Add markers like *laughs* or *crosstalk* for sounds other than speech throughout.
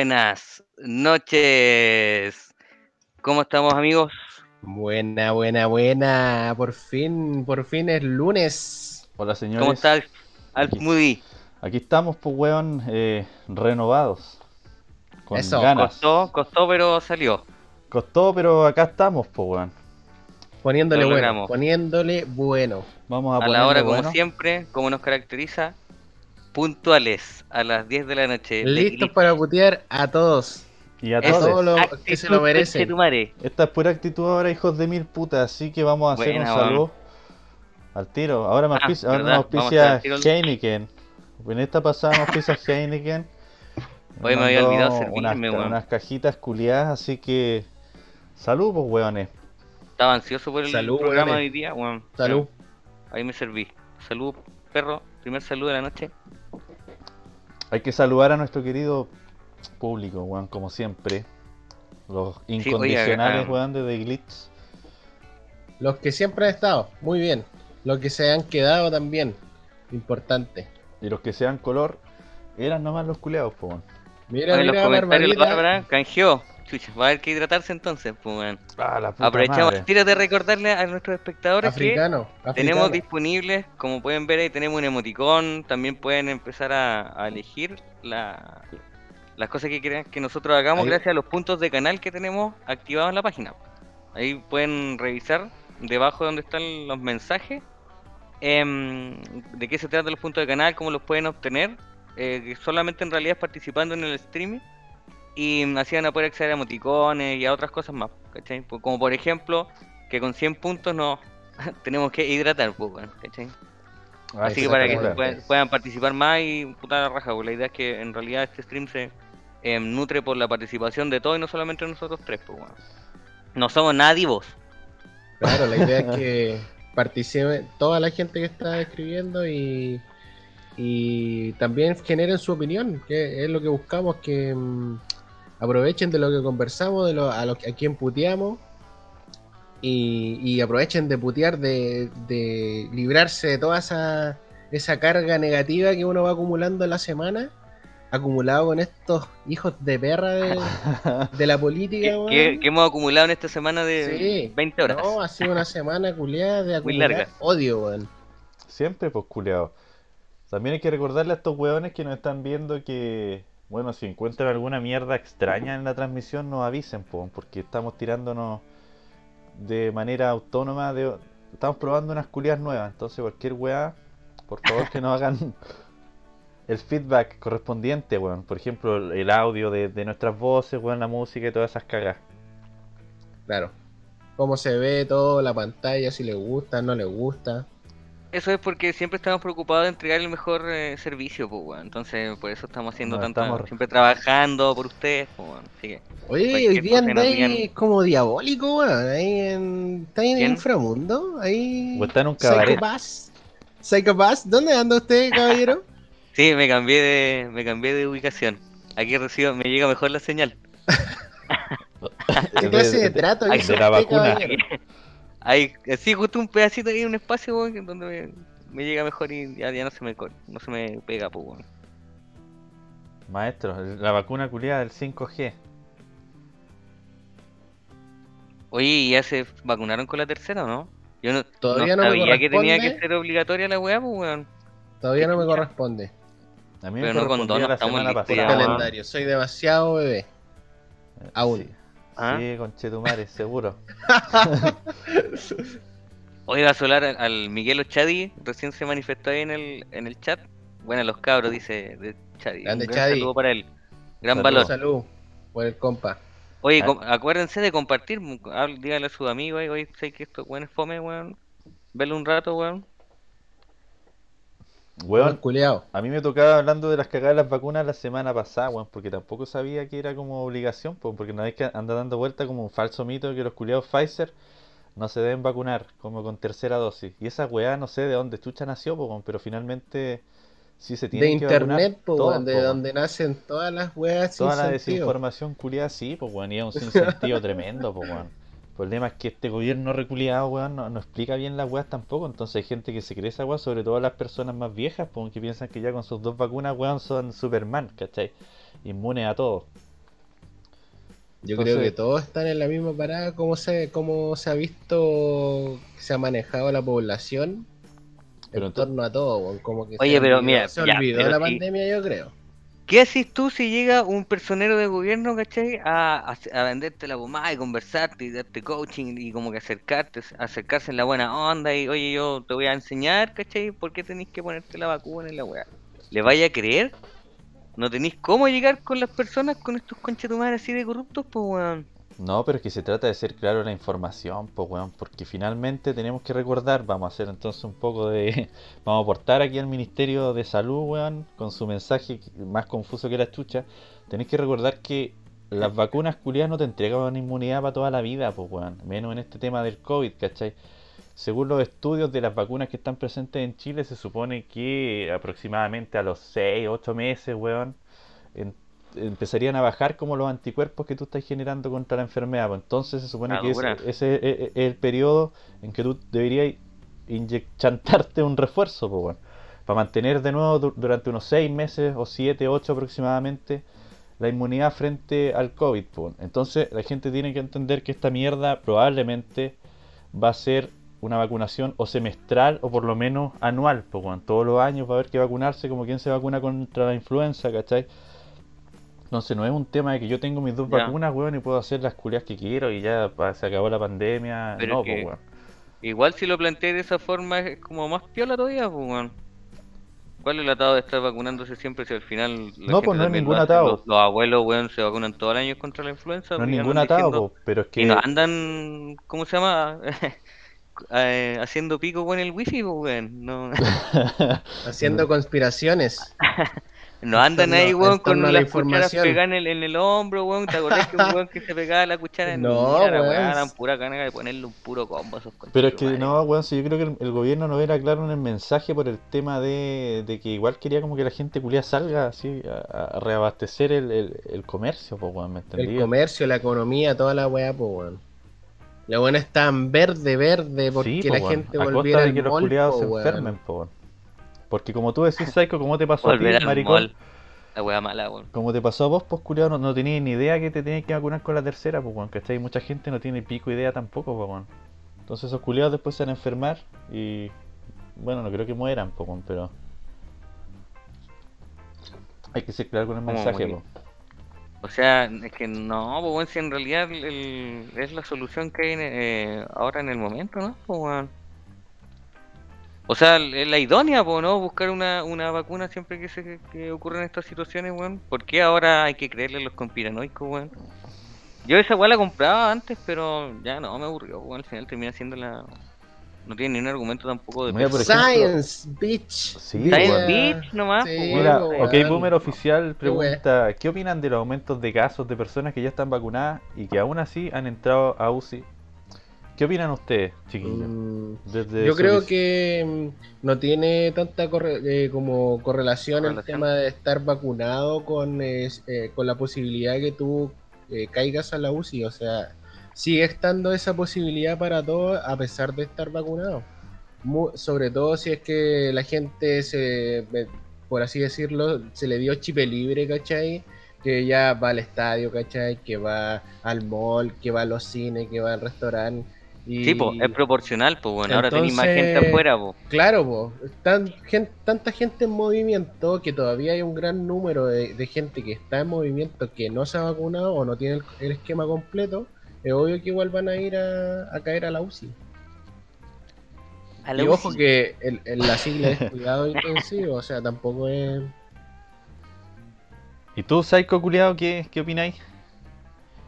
Buenas noches. ¿Cómo estamos amigos? Buena, buena, buena. Por fin, por fin es lunes. Hola señores. ¿Cómo estás, Alf Aquí. Moody? Aquí estamos, pues weón, eh, renovados. Con Eso, ganas. Costó, costó, pero salió. Costó, pero acá estamos, pues weón. Poniéndole bueno, poniéndole bueno. Vamos a, A la hora, como siempre, como nos caracteriza, puntuales, a las 10 de la noche. Listos para putear a todos. Y a Eso. todos que se lo merecen. Esta es pura actitud ahora, hijos de mil putas. Así que vamos a hacer Buena, un saludo al tiro. Ahora me Ah, auspicia, ahora a auspicia. Heineken. En esta pasada nos auspicia *laughs* Heineken. Oye, me había olvidado unas, servirme, weón. unas cajitas culiadas, así que. Salud, pues weones. Estaba ansioso por el Salud, programa de hoy día, weón. Salud. Ahí me serví. Salud, perro. Primer saludo de la noche. Hay que saludar a nuestro querido público, weón, como siempre. Los incondicionales, ah, weón, de The Glitch. Los que siempre han estado, muy bien. Los que se han quedado también. Importante. Y los que sean color, eran nomás los culeados, po, weón. Mira, Oye, los mira, comentarios Barbarita. Canjeó. Chucha, va a haber que hidratarse entonces, pues, weón. Ah, la puta Aprovechamos madre. el tiro de recordarle a nuestros espectadores que Africano. tenemos disponibles, como pueden ver ahí tenemos un emoticón, también pueden empezar a, a elegir la- las cosas que quieran que nosotros hagamos Ahí. gracias a los puntos de canal que tenemos activados en la página. Ahí pueden revisar debajo donde están los mensajes em, de qué se tratan los puntos de canal, cómo los pueden obtener, eh, solamente en realidad es participando en el streaming y así van a poder acceder a emoticones y a otras cosas más, ¿cachai? Pues Como por ejemplo que con 100 puntos nos *laughs* tenemos que hidratar, pues, ¿cachai? Ah, Así que para que puedan, puedan participar más y puta la raja, pues la idea es que en realidad este stream se em, nutre por la participación de todos y no solamente nosotros tres, pues, weón. No somos nadie vos. Claro, la idea es *laughs* que participe toda la gente que está escribiendo y, y también generen su opinión, que es lo que buscamos, que mm, aprovechen de lo que conversamos, de lo, a, lo, a quien puteamos y, y aprovechen de putear, de, de librarse de toda esa, esa carga negativa que uno va acumulando en la semana, acumulado con estos hijos de perra de, *laughs* de la política. Que, weón. que- hemos acumulado en esta semana de Sí. 20 horas. No, ha sido una semana culiada de Muy acumular larga. odio, weón. Siempre, pues, culeados. También hay que recordarle a estos weones que nos están viendo que, bueno, si encuentran alguna mierda extraña en la transmisión, nos avisen, po, porque estamos tirándonos de manera autónoma, de, estamos probando unas culiadas nuevas, entonces cualquier weá, por favor que nos hagan *laughs* el feedback correspondiente, weón. Por ejemplo, el- audio de, de nuestras voces, weón, la música y todas esas cagas. Claro. Cómo se ve todo, la pantalla, si le gusta, no le gusta. Eso es porque siempre estamos preocupados de entregar el mejor eh, servicio, pues, weón. Entonces, por eso estamos haciendo No, tanta. estamos- Siempre trabajando por ustedes, pues, weón. Así que. Oye, hoy día andáis digan. como diabólico, weón. Ahí en. ¿Está en el inframundo? Ahí. O está en un cabaret. Psychopass. Psychopass, ¿dónde anda usted, caballero? *laughs* Sí, me cambié de, me cambié de ubicación. Aquí recibo, me llega mejor la señal. *laughs* ¿Qué clase de trato de la vacuna. caballero? *laughs* Hay, sí, justo un pedacito ahí, un espacio, weón, donde me, me llega mejor y ya, ya no se me no se me pega, pues, weón. Maestro, la vacuna culiada del 5G. Oye, ¿y ya se vacunaron con la tercera o no? Yo no, Todavía no me sabía que tenía que corresponde. ser obligatoria la weá, pues, weón. Todavía no me *laughs* corresponde. A mí Pero me no con la estamos pasada. weón. calendario. Soy demasiado bebé. Aún. Sí, ¿Ah? sí conchetumare, seguro. *laughs* Hoy va a solar al, Miguel Ochadi, recién se manifestó ahí en el, en el chat. Bueno, los cabros, dice de Chadi. Grande gran Chadi. saludo para él. Gran valor. Salud por el compa. Oye, Ah. com- acuérdense de compartir. Díganle a sus amigos, oye, sé que esto weón es fome, weón. Verlo un rato, weón. Weón, culiao. a mí me tocaba hablando de las cagadas de las vacunas la semana pasada, weón, porque tampoco sabía que era como obligación, po, porque una vez que anda dando vuelta como un falso mito que los culiados Pfizer no se deben vacunar como con tercera dosis. Y esa weá no sé de dónde chucha nació, po, pero finalmente sí se De tiene que vacunar internet, po, todos, de po, donde nacen todas las weas sin Toda la sentido. desinformación culiada sí, pues weón, y es un *laughs* sinsentido tremendo, pues weón. El problema es que este gobierno reculiado, weón, no, no explica bien las weas tampoco, entonces hay gente que se cree esa wea, sobre todo las personas más viejas, pues que piensan que ya con sus dos vacunas, weón, son Superman, ¿cachai? inmunes a todo. Yo Entonces- creo que todos están en la misma parada, como se, como se ha visto que se ha manejado la población Pero en torno a todo, como que Oye, se pero olvidó- mira, se ya, olvidó pero la sí. pandemia, yo creo. ¿Qué haces tú si llega un personero de gobierno, ¿cachai? A, a, a venderte la pomada y conversarte y darte coaching y como que acercarte, acercarse en la buena onda y oye, yo te voy a enseñar, ¿cachai? ¿Por qué tenéis que ponerte la vacuna en la weá? ¿Le vaya a creer? ¿No tenéis cómo llegar con las personas con estos conchetumares así de corruptos? Pues weón. No, pero es que se trata de ser claro la información, pues weón, porque finalmente tenemos que recordar, vamos a hacer entonces un poco de, *laughs* vamos a aportar aquí al Ministerio de Salud, weón, con su mensaje más confuso que la chucha, tenéis que recordar que las vacunas culiadas no te entregan una inmunidad para toda la vida, pues weón, menos en este tema del COVID, ¿cachai? Según los estudios de las vacunas que están presentes en Chile, se supone que aproximadamente a los 6, 8 meses, weón, en- empezarían a bajar como los anticuerpos que tú estás generando contra la enfermedad. pues. Entonces se supone que ese, es, es- es el periodo en que tú deberías inyectarte un refuerzo, pues, para mantener de nuevo du- durante unos 6 meses o 7, 8 aproximadamente la inmunidad frente al COVID. pues. Entonces la gente tiene que entender que esta mierda probablemente va a ser una vacunación o semestral o por lo menos anual, pues weón. todos los años va a haber que vacunarse como quien se vacuna contra la influenza, ¿cachai? Entonces no es un tema de que yo tengo mis dos Ya. vacunas, weón, y puedo hacer las culias que quiero y ya pa- se acabó la pandemia. Pero no, pues weón. Igual si lo planteé de esa forma es como más piola todavía, pues weón. ¿Cuál es el atado de estar vacunándose siempre si al final la No, pues, no es ningún hace? atado. Los, los abuelos, weón, se vacunan todo el año contra la influenza. No es pues, y ningún atado, diciendo- po, pero es Y que no andan, ¿cómo se llama? *laughs* Eh, haciendo pico con el wifi, pues, weón. No, *laughs* Haciendo conspiraciones. *laughs* no andan ahí, weón, con la las cucharas información. pegadas en el, en el hombro, weón. ¿Te acordás que un weón que se pegaba la cuchara en *laughs* No, la weón. pura gana de ponerle un puro combo a esos Pero es que no, weón, si yo creo que el, el gobierno no era claro en el mensaje por el tema de, de que igual quería como que la gente culia salga así a, a reabastecer el, el, el comercio, pues weón, ¿me El comercio, la economía, toda la weá, pues weón. La buena está en verde, verde, porque Sí, po, la weón, gente a volviera costa de al que los culiados po, se enfermen, po. Porque como tú decís, *laughs* Psycho, ¿cómo te pasó a ti, Volver maricón? mall. La weá mala, weón. Como te pasó a vos, pues culiado, no, no tenías ni idea que te tenías que vacunar con la tercera, pues weón, ¿cachai? Mucha gente no tiene pico idea tampoco, pues weón. Entonces esos culiados después se van a enfermar y... Bueno, no creo que mueran, pues weón, pero... Hay que ser claro con el ¿Cómo mensaje, pues. O sea, es que no, pues weón, si en realidad el- es la solución que hay eh, ahora en el momento, ¿no? Pues, weón. O sea, es la idónea, pues, ¿no? Buscar una, una vacuna siempre que se que ocurren estas situaciones, weón. ¿Por qué ahora hay que creerle a los conspiranoicos, weón? Yo esa weá la compraba antes, pero ya no, me aburrió, weón. Al final termina siendo la... No tiene ni un argumento tampoco de Mira, peso. por ejemplo- Science, bitch. Sí, Science. Beach nomás, Sí, pues. Mira, ok, Boomer Oficial pregunta, ¿qué opinan de los aumentos de casos de personas que ya están vacunadas y que aún así han entrado a UCI? ¿Qué opinan ustedes, chiquillos? Mm, Desde Yo creo que mm, no tiene tanta corre- eh, como correlación el tema de estar vacunado con, eh, con la posibilidad que tú eh, caigas a la UCI. O sea, sigue estando esa posibilidad para todos a pesar de estar vacunado. Mu- sobre todo si es que la gente se, eh, por así decirlo, se le dio chip libre, ¿cachai? Que ya va al estadio, ¿cachai? Que va al mall, que va a los cines, que va al restaurante. Y... Sí, pues, es proporcional, pues, bueno. Ahora tenéis más gente afuera, pues. Claro, po, tan, tanta gente en movimiento que todavía hay un gran número de, de gente que está en movimiento que no se ha vacunado o no tiene el, el esquema completo. Es obvio que igual van a ir a, a caer a la UCI. A la y ojo que el, el- la sigla es cuidado intensivo, o sea, tampoco es. ¿Y tú, Psycho culiado, qué, qué opináis?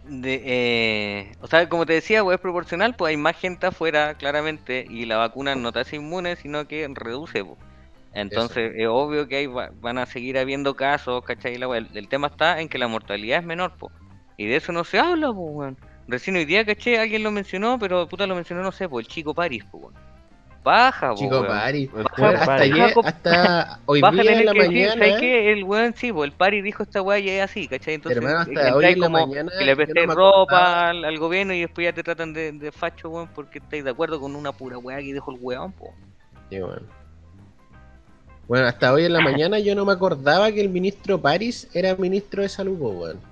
De, eh, o sea, como te decía, pues es proporcional, pues hay más gente afuera, claramente, y la vacuna no te hace inmune, sino que reduce, pues. Entonces, es obvio que ahí va- van a seguir habiendo casos, ¿cachai? La wea, el, el tema está en que la mortalidad es menor, pues. Y de eso no se habla, pues, weón. Recién hoy día, ¿caché? Alguien lo mencionó, pero puta lo mencionó, no sé, pues el chico Paris, pues, weón. Baja, Chico weón. Pari. Bueno, chico hasta, ayer- hasta *laughs* hoy día en la que decir, mañana. ¿sabes qué? El weón sí, pues el pari dijo esta weá y es así, ¿cachai? Entonces, Hermano, eh, hasta hoy en la mañana que le presté no ropa al, al gobierno y después ya te tratan de, de facho, weón, porque estáis de acuerdo con una pura weá que dijo el weón, po. Sí, bueno. Bueno, hasta hoy en la mañana yo no me acordaba que el ministro París era ministro de salud, po, weón.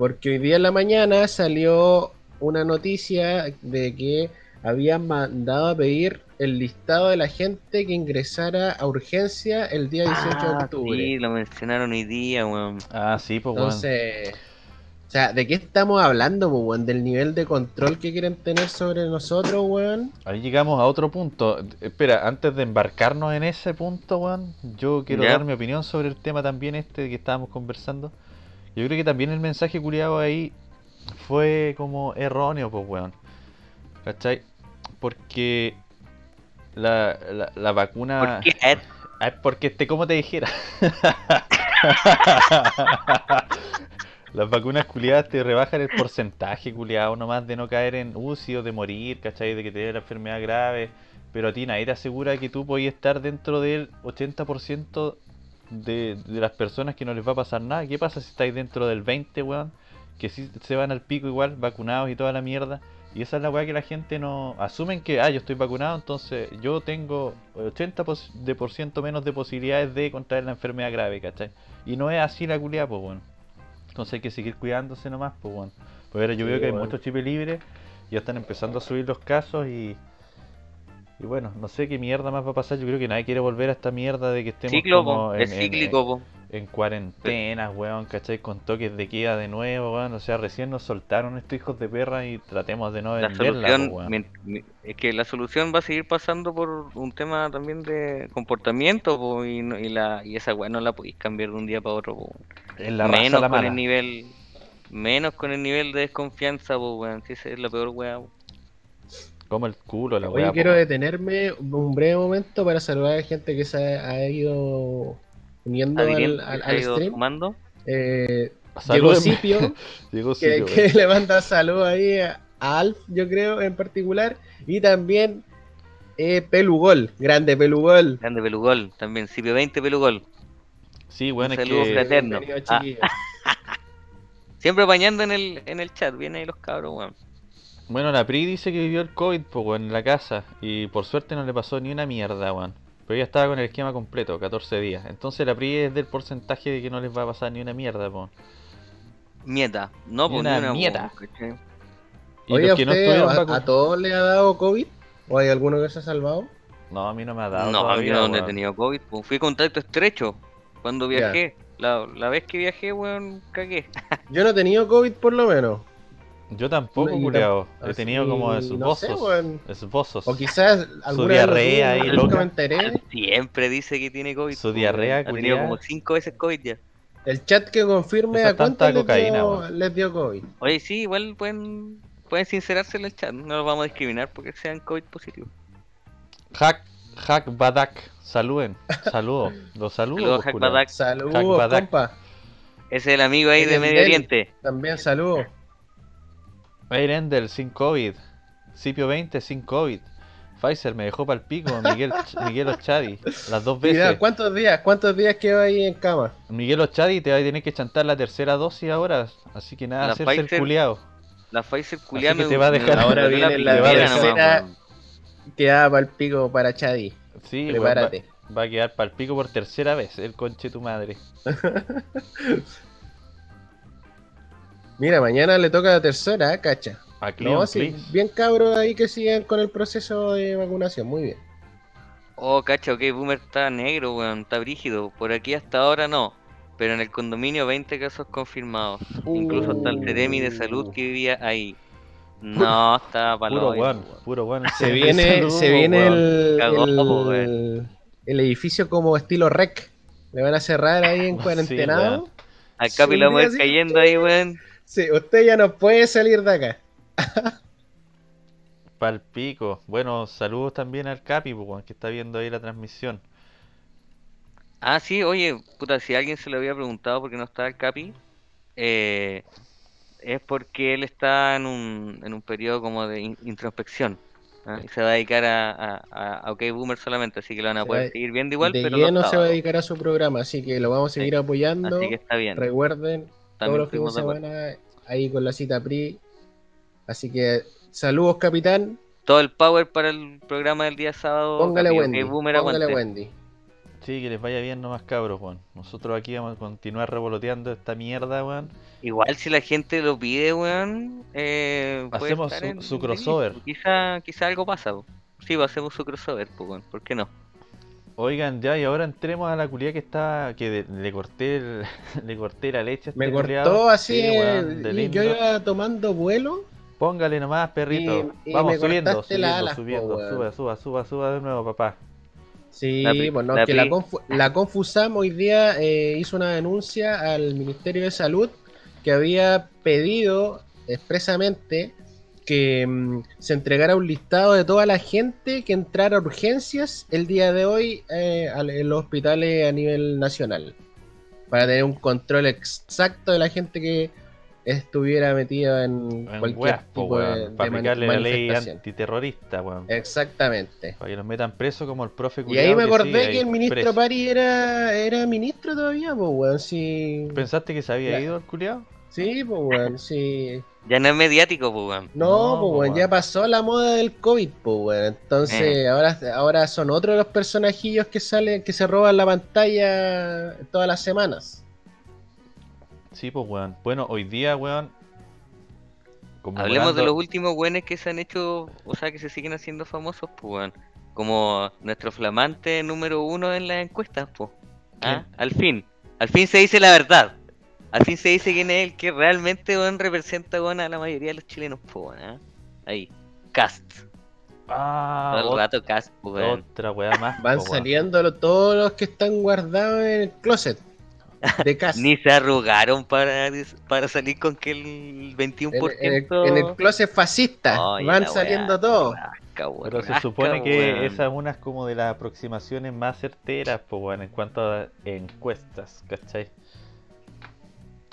Porque hoy día en la mañana salió una noticia de que habían mandado a pedir el listado de la gente que ingresara a urgencia el día 18 de Ah, octubre. sí, lo mencionaron hoy día, weón. Ah, sí, pues, weón. Entonces, o sea, ¿de qué estamos hablando, po, weón? Del nivel de control que quieren tener sobre nosotros, weón. Ahí llegamos a otro punto. Espera, antes de embarcarnos en ese punto, weón, yo quiero Ya. dar mi opinión sobre el tema también este que estábamos conversando. Yo creo que también el mensaje culiado ahí fue como erróneo, pues, weón. ¿Cachai? Porque la, la, la vacuna... ¿Por qué? Ah, es porque este, como te dijera. *laughs* Las vacunas culiadas te rebajan el porcentaje culiado nomás de no caer en UCI o de morir, ¿cachai? De que te dé la enfermedad grave. Pero a ti nadie te asegura que tú podías estar dentro del 80% de, de las personas que no les va a pasar nada. ¿Qué pasa si estáis dentro del 20, weón? Que si se van al pico igual, vacunados y toda la mierda. Y esa es la weá que la gente no... Asumen que, ah, yo estoy vacunado, entonces yo tengo 80% pos- de por ciento menos de posibilidades de contraer la enfermedad grave, ¿cachai? Y no es así la culiada, pues, bueno. Entonces hay que seguir cuidándose nomás, pues, bueno. Pues ahora yo Sí, veo que hay muchos chips libres, ya están empezando a subir los casos y... Y bueno, no sé qué mierda más va a pasar. Yo creo que nadie quiere volver a esta mierda de que estemos Ciclo, como en, es en- cíclico, po. en cuarentenas, weón, ¿cachai? Con toques de queda de nuevo, weón. O sea, recién nos soltaron estos hijos de perra y tratemos de no La venderla, solución, po, weón. es que la solución va a seguir pasando por un tema también de comportamiento, po, y, y la, y esa weá no la podéis cambiar de un día para otro, po. La raza menos la con mala. el nivel, menos con el nivel de desconfianza, po, weón, esa es la peor weá. Como el culo, la Oye, quiero detenerme un breve momento para saludar a la gente que se ha, ha ido uniendo al, ido stream. sumando. Eh, llegó *laughs* Llegó que, que le manda saludos ahí a, Alf, yo creo, en particular. Y también eh, Pelugol, grande Pelugol. Grande Pelugol, también, Cipio 20 Pelugol. Sí, bueno, Un es saludo que... fraterno. Bienvenido, Ah. *laughs* Siempre apañando en el, en el chat, vienen ahí los cabros, weón. Bueno, la Pri dice que vivió el COVID, pues, en la casa. Y por suerte no le pasó ni una mierda, weón. Pero ella estaba con el esquema completo, 14 días. Entonces la Pri es del porcentaje de que no les va a pasar ni una mierda, pues. Mieta, no, Ni pues una ni una mieta. po, ¿cachai? Y Oye, ¿a, los que no usted, estuvieron a, todos le ha dado COVID? ¿O hay alguno que se ha salvado? No, a mí no me ha dado No, a mí no, no he tenido COVID, pues fui contacto estrecho cuando viajé. La, la vez que viajé, weón, cagué. *laughs* Yo no he tenido COVID por lo menos. Yo tampoco, y culiao. He tenido así, como no sé, esbozos. weón. esbozos. O quizás alguna lo diarrea ahí, loca. me enteré. *laughs* Siempre dice que tiene COVID. Su pues, diarrea weón. Ha tenido como cinco veces COVID ya. El chat que confirme Esa a cuántos tanta les, cocaína, dio, les dio COVID. Oye, sí, igual pueden, pueden sincerarse en el chat. No los vamos a discriminar porque sean COVID positivos. Hack, Hack Badak. Saluden. Saludos. Los saludos. Saludos, pues, Hack culiao. Badak. Saludos, compa. Ese es el amigo ahí El de Medio. Oriente. También saludos. Air sin COVID. Cipio 20 sin COVID. Pfizer me dejó para el pico. Miguel, Miguel Ochadi. Las dos Mira, veces. ¿cuántos días? ¿Cuántos días quedó ahí en cama? Miguel Ochadi te va a tener que chantar la tercera dosis ahora. Así que nada, La hacerse el Pfizer- culiao. La Pfizer culiá que me- te va a dejar- Ahora viene la primera tercera. nomás, weón. Quedaba para el pico para Chadi. Sí, Prepárate. va, va a quedar para el pico por tercera vez. El conche tu madre. *laughs* Mira, mañana le toca la tercera, ¿eh? cacha. A Cleon, No, sí, bien cabros ahí que sigan con el proceso de vacunación. Muy bien. Oh, cacha, ok, Boomer está negro, weón, está brígido. Por aquí hasta ahora no. Pero en el condominio 20 casos confirmados. Incluso hasta el Ceremi de salud que vivía ahí. No, está palo. Puro weón, puro weón. Se viene, *laughs* se viene el, Cagó, el, el edificio como estilo rec. Le van a cerrar ahí en *laughs* Sí, cuarentenado. weón. Al Capi lo vamos a ir Sí, cayendo ahí, weón. Sí, usted ya no puede salir de acá. Pal pico. Bueno, saludos también al Capi, pues, que está viendo ahí la transmisión. Ah, sí, oye, puta, si alguien se lo había preguntado por qué no está el Capi, eh, es porque él está en un, en un periodo como de in- introspección. ¿ah? Y se va a dedicar a, a, OK Boomer solamente, así que lo van a poder va- seguir viendo igual, de pero lleno se va a dedicar a su programa, así que lo vamos a seguir Sí, apoyando. Así que está bien. Recuerden, todos los fines de semana ahí con la cita PRI. Así que saludos, capitán. Todo el power para el programa del día sábado. Póngale Wendy. Boomer, Póngale aguante. Wendy. Sí, que les vaya bien nomás cabros, weón. Nosotros aquí vamos a continuar revoloteando esta mierda, weón. Igual si la gente lo pide, weón, eh, puede Hacemos estar su- en- su en crossover. release, Quizá, quizá algo pasa. Sí, pues hacemos su crossover, pues, weón. ¿Por qué no? Oigan, ya, y ahora entremos a la culia que está. que de- le corté el- *laughs* le corté la leche a Me este cortó así, Sí, weón, de y yo iba tomando vuelo. Póngale nomás, perrito. Y- y Vamos subiendo, subiendo, alas, subiendo. Suba, suba, suba, suba de nuevo, papá. Sí, La pri- no, la que la, Confu- la Confusam hoy día eh, hizo una denuncia al Ministerio de Salud que había pedido expresamente que mm, se entregara un listado de toda la gente que entrara a urgencias el día de hoy eh, en los hospitales a nivel nacional. Para tener un control exacto de la gente que estuviera metida en, En cualquier weas, tipo de. Para de aplicarle la ley antiterrorista, weón. Exactamente. Para que los metan preso como el profe Y ahí me acordé que el ministro preso. Pari era, era ministro todavía, pues, weón. Sí, ¿Pensaste que se había Ya. ido el culiao? Sí pues, weón. Sí. Ya no es mediático, pues, weón. No, No, pues, po, weón. Ya pasó la moda del COVID, pues, weón. Entonces, Eh. ahora, ahora son otros los personajillos que salen, que se roban la pantalla todas las semanas. Sí, pues, weón. Bueno, hoy día, weón. Hablemos de los últimos weones que se han hecho, o sea, que se siguen haciendo famosos, pues, weón. Como nuestro flamante número uno en las encuestas, pues. ¿Ah? Al fin, al fin se dice la verdad. Fin se dice quién es el que realmente, representa, a la mayoría de los chilenos, weón. ¿ah? Ahí, Cast. Ah, Todo el rato Cast, otra weá más. Van po, saliendo lo- todos los que están guardados en el closet de casa. *laughs* Ni se arrugaron para, para salir con que el 21%. en, el, en el closet fascista. Van saliendo weá, todos. rasca, Pero se rasca, supone que esa es una como de las aproximaciones más certeras, pues, weón, en cuanto a encuestas, ¿cachai?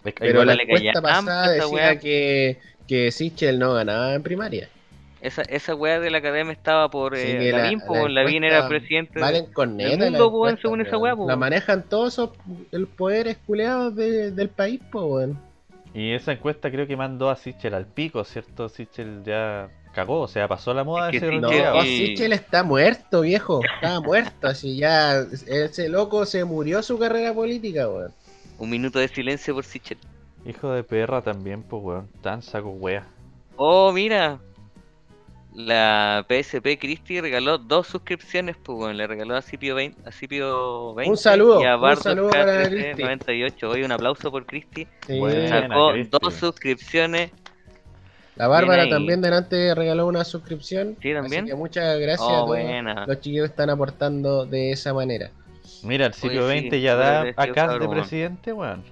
Es que Pero la encuesta pasada decía weá. que, que Sichel no ganaba en primaria. Esa, esa weá de la academia estaba por Sí, eh, la- Lavín, po, la Lavín era presidente. Valen corneta. del la mundo, weón, según esa weá. La manejan todos esos el poderes culeados de- del país, po, weón. Y esa encuesta creo que mandó a Sichel al pico, ¿cierto? Sichel ya cagó, o sea, pasó la moda Es de que ser Sichel- No, Sichel está muerto, viejo. Está muerto. Así ya. Ese loco se murió su carrera política, weón. Un minuto de silencio por Sichel. Hijo de perra también, pues, weón. Tan saco wea. Oh, mira. La PSP Christie regaló dos suscripciones, pues weón. Le regaló a Cipio 20, a Cipio 20 Un saludo, y a un Bardo saludo para K13 Christie. 98. Hoy un aplauso por Christie. Sí. Bueno. Sacó Christie. dos suscripciones. La Bárbara también delante regaló una suscripción. Sí, también. Así que muchas gracias Oh, a todos buena. los chiquillos están aportando de esa manera. Mira, el sitio sí, 20 ya súper da a Cas de presidente, weón.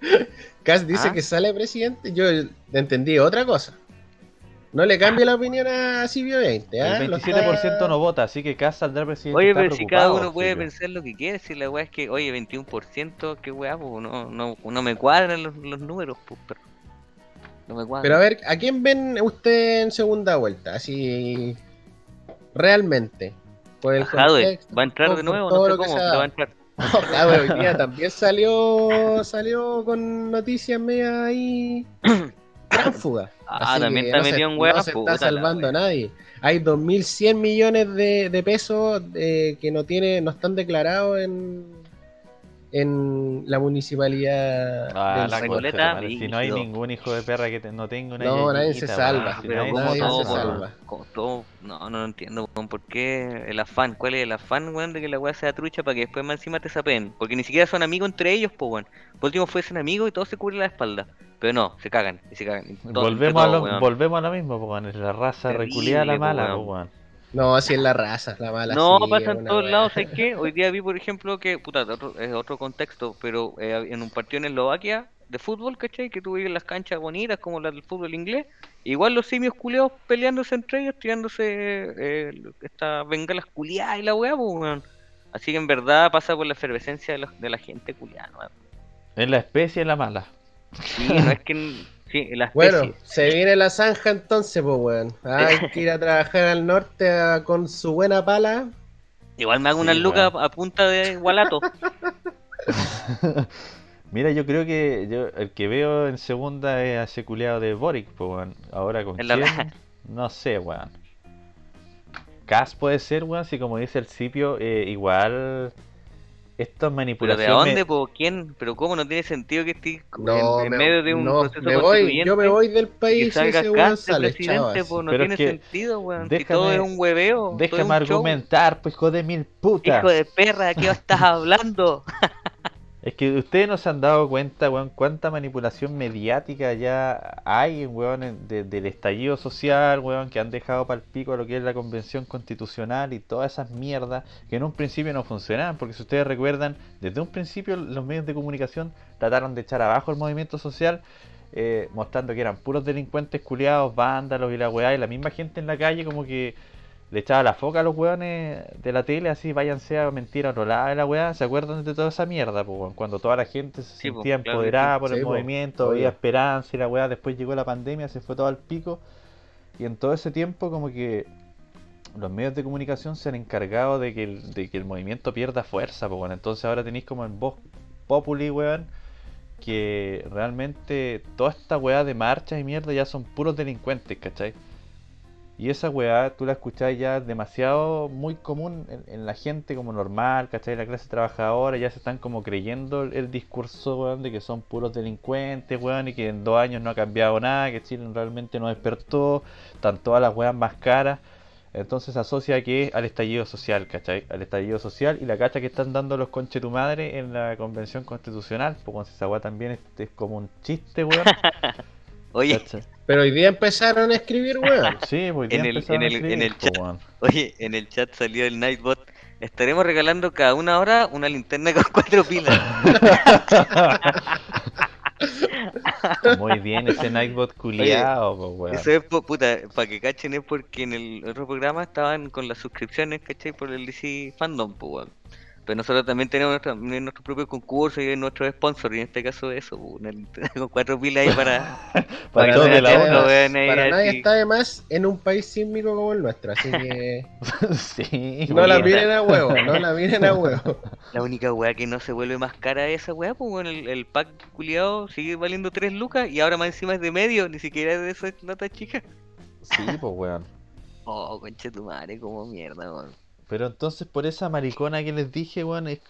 *laughs* Cas dice ¿Ah? que sale presidente. Yo entendí otra cosa. No le cambie la opinión a Silvio 20. ¿ah? El Lo 27% está- no vota, así que Cas saldrá presidente. Oye, pero si cada uno puede Silvio. pensar lo que quiere, si la weá es que, oye, 21%, qué weá, pues no, no, no me cuadran los, los números, pues, perro. No me cuadran. Pero a ver, ¿a quién ven usted en segunda vuelta? Así. Realmente. Por el A Jadwe, contexto, va a entrar de nuevo, no sé cómo, se pero va a entrar. No, Jadwe hoy día también salió salió con noticias media ahí *coughs* tránfugas. Ah, Así también está no se- metido en weá, No se puta está la salvando a nadie. Hay 2.100 millones de, de pesos eh, que no tiene, no están declarados en, en la municipalidad Ah, del la madre, Si no hay ningún hijo de perra que te- no tenga una No, nadie se salva, si Pero nadie como nadie todo, se salva. como todo, no, no entiendo, ¿por qué el afán? ¿Cuál es el afán, weón, de que la weá sea trucha para que después más encima te sapen? Porque ni siquiera son amigos entre ellos, pues, weón. Por último fuesen amigos y todos se cubren la espalda. Pero no, se cagan, y se cagan. y todo- entre Volvemos, a lo, weón. volvemos a lo mismo, weón, es la raza reculeada la po, mala, weón. No, así es la raza, la mala. No, sí, pasa en todos lados, ¿sabes qué? Hoy día vi, por ejemplo, que, puta, otro, es otro contexto, pero eh, en un partido en Eslovaquia de fútbol, ¿cachai? Que ves las canchas bonitas como las del fútbol inglés, igual los simios culeados peleándose entre ellos, tirándose eh, estas bengalas culiadas y la weá, pues, weón. Así que en verdad pasa por la efervescencia de, los- de la gente culiada, ¿no? Es la especie la mala. Sí, no es que... *laughs* Sí, la Bueno, se viene la zanja entonces, pues, weón. Hay que ir a trabajar al norte a- con su buena pala. Igual me hago Sí, unas lucas weón. a punta de gualato. *laughs* Mira, yo creo que yo, el que veo en segunda es a ese culeado de Boric, pues, weón. Ahora con En la- quién, no sé, weón. Cas puede ser, weón, si como dice el Cipio, eh, igual esto es ¿Pero manipulación. de dónde, me- po? ¿Quién? ¿Pero cómo no tiene sentido que estés No, en, en me, medio de un no, proceso me voy, yo me voy del país y ese weón sale, presidente, po? No Pero tiene es que sentido, weón. Si todo déjame- es un hueveo, Déjame un show. argumentar, pues hijo de mil putas. Hijo de perra, ¿de qué estás hablando? *laughs* Es que ustedes no se han dado cuenta, weón, cuánta manipulación mediática ya hay, weón, de- del estallido social, weón, que han dejado para el pico lo que es la convención constitucional y todas esas mierdas que en un principio no funcionaban, porque si ustedes recuerdan, desde un principio los medios de comunicación trataron de echar abajo el movimiento social, eh, mostrando que eran puros delincuentes culiados, vándalos y la weá, y la misma gente en la calle como que le echaba la foca a los weones de la tele, así váyanse a mentir a otro lado de la weá. ¿Se acuerdan de toda esa mierda, po, weón? Cuando toda la gente se Sí, po, sentía claro empoderada sí. por Sí, el po, movimiento, veía esperanza y la weá. Después llegó la pandemia, se fue todo al pico. Y en todo ese tiempo, como que los medios de comunicación se han encargado de que el, de que el movimiento pierda fuerza, po, weón. Entonces ahora tenéis como en voz populi, weón, que realmente toda esta weá de marchas y mierda ya son puros delincuentes, ¿cachai? Y esa weá, tú la escuchás ya demasiado muy común en, en la gente como normal, ¿cachai? La clase trabajadora, ya se están como creyendo el, el discurso, weón, de que son puros delincuentes, weón, y que en dos años no ha cambiado nada, que Chile realmente no despertó, están todas las weas más caras. Entonces se asocia que al estallido social, ¿cachai? Al estallido social y la cacha que están dando los conche tu madre en la convención constitucional, pues esa weá también es, es como un chiste, weón. *laughs* Oye, ¿cachai? Pero hoy día empezaron a escribir, weón. *laughs* Sí, En el- empezaron en a el- en el chat. weón. oye, en el chat salió el Nightbot. Estaremos regalando cada una hora una linterna con cuatro pilas. *laughs* Muy bien, ese Nightbot culiao, po, weón. Eso es, puta, para que cachen es porque en el otro programa estaban con las suscripciones, ¿cachai? Por el DC Fandom, pues, weón. Pero nosotros también tenemos nuestra- nuestro propio concurso y nuestros sponsors, y en este caso eso, una linterna *laughs* con cuatro pilas ahí para... *laughs* Para para todos que de la vean ahí Para nadie así. está de más en un país sísmico como el nuestro, así que *laughs* Sí, no la miren a huevo, no la miren a huevo. La única weá que no se vuelve más cara es esa weá, pues bueno, el, el pack culiado sigue valiendo 3 lucas y ahora más encima es de medio, ni siquiera es de esas latas chicas. Sí, pues weón. Oh, concha tu madre, como mierda, weón. Pero entonces por esa maricona que les dije, weón, es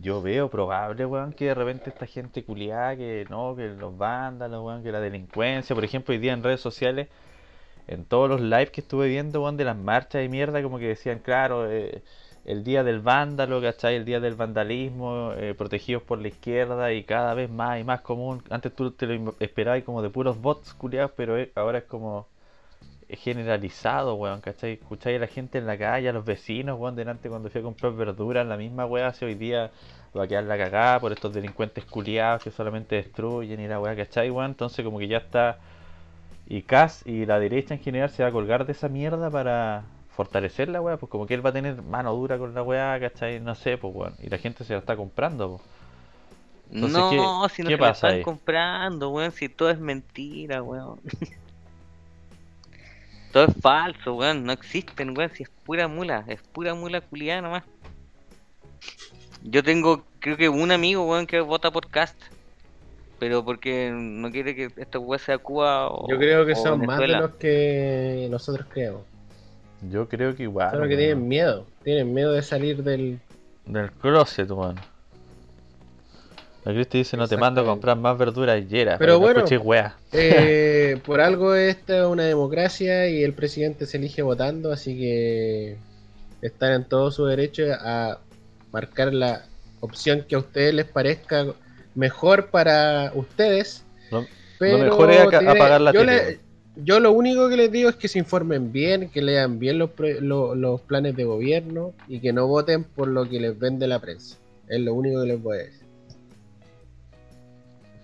yo veo probable, que de repente esta gente culiada, que no, que los vándalos, que la delincuencia, por ejemplo, hoy día en redes sociales, en todos los lives que estuve viendo, de las marchas de mierda, como que decían, claro, eh, el día del vándalo, ¿cachai? El día del vandalismo, eh, protegidos por la izquierda y cada vez más y más común. Antes tú te lo esperabas como de puros bots culiados, pero eh, ahora es como generalizado, weón, ¿cachai? Escucháis a la gente en la calle, a los vecinos, weón, delante cuando fui a comprar verduras, la misma weá hace hoy día va a quedar la cagada por estos delincuentes culiados que solamente destruyen y la weá, ¿cachai, weón? Entonces como que ya está... Y Cas y la derecha en general se va a colgar de esa mierda para fortalecer la weá, pues como que él va a tener mano dura con la weá, ¿cachai? No sé, pues weón. Y la gente se la está comprando, pues. Entonces, no, ¿qué- si no qué se la pasa están ahí? comprando, weón, si todo es mentira, weón. *laughs* todo es falso, weón, no existen, weón, si es pura mula, es pura mula culiada nomás. Yo tengo, creo que un amigo, weón, que vota por Cast. Pero porque no quiere que esta weá sea Cuba o Yo creo que son más de los que nosotros creemos. Yo creo que igual. Solo que weón. tienen miedo, tienen miedo de salir del... Del closet, weón. La Cristi dice, no te mando a comprar más verduras ayer. Pero bueno. Eh, *laughs* por algo esta es una democracia y el presidente se elige votando, así que están en todo su derecho a marcar la opción que a ustedes les parezca mejor para ustedes. Lo- Pero mejor es tiene- apagar la yo, le- yo lo único que les digo es que se informen bien, que lean bien los, los planes de gobierno y que no voten por lo que les vende la prensa. Es lo único que les voy a decir.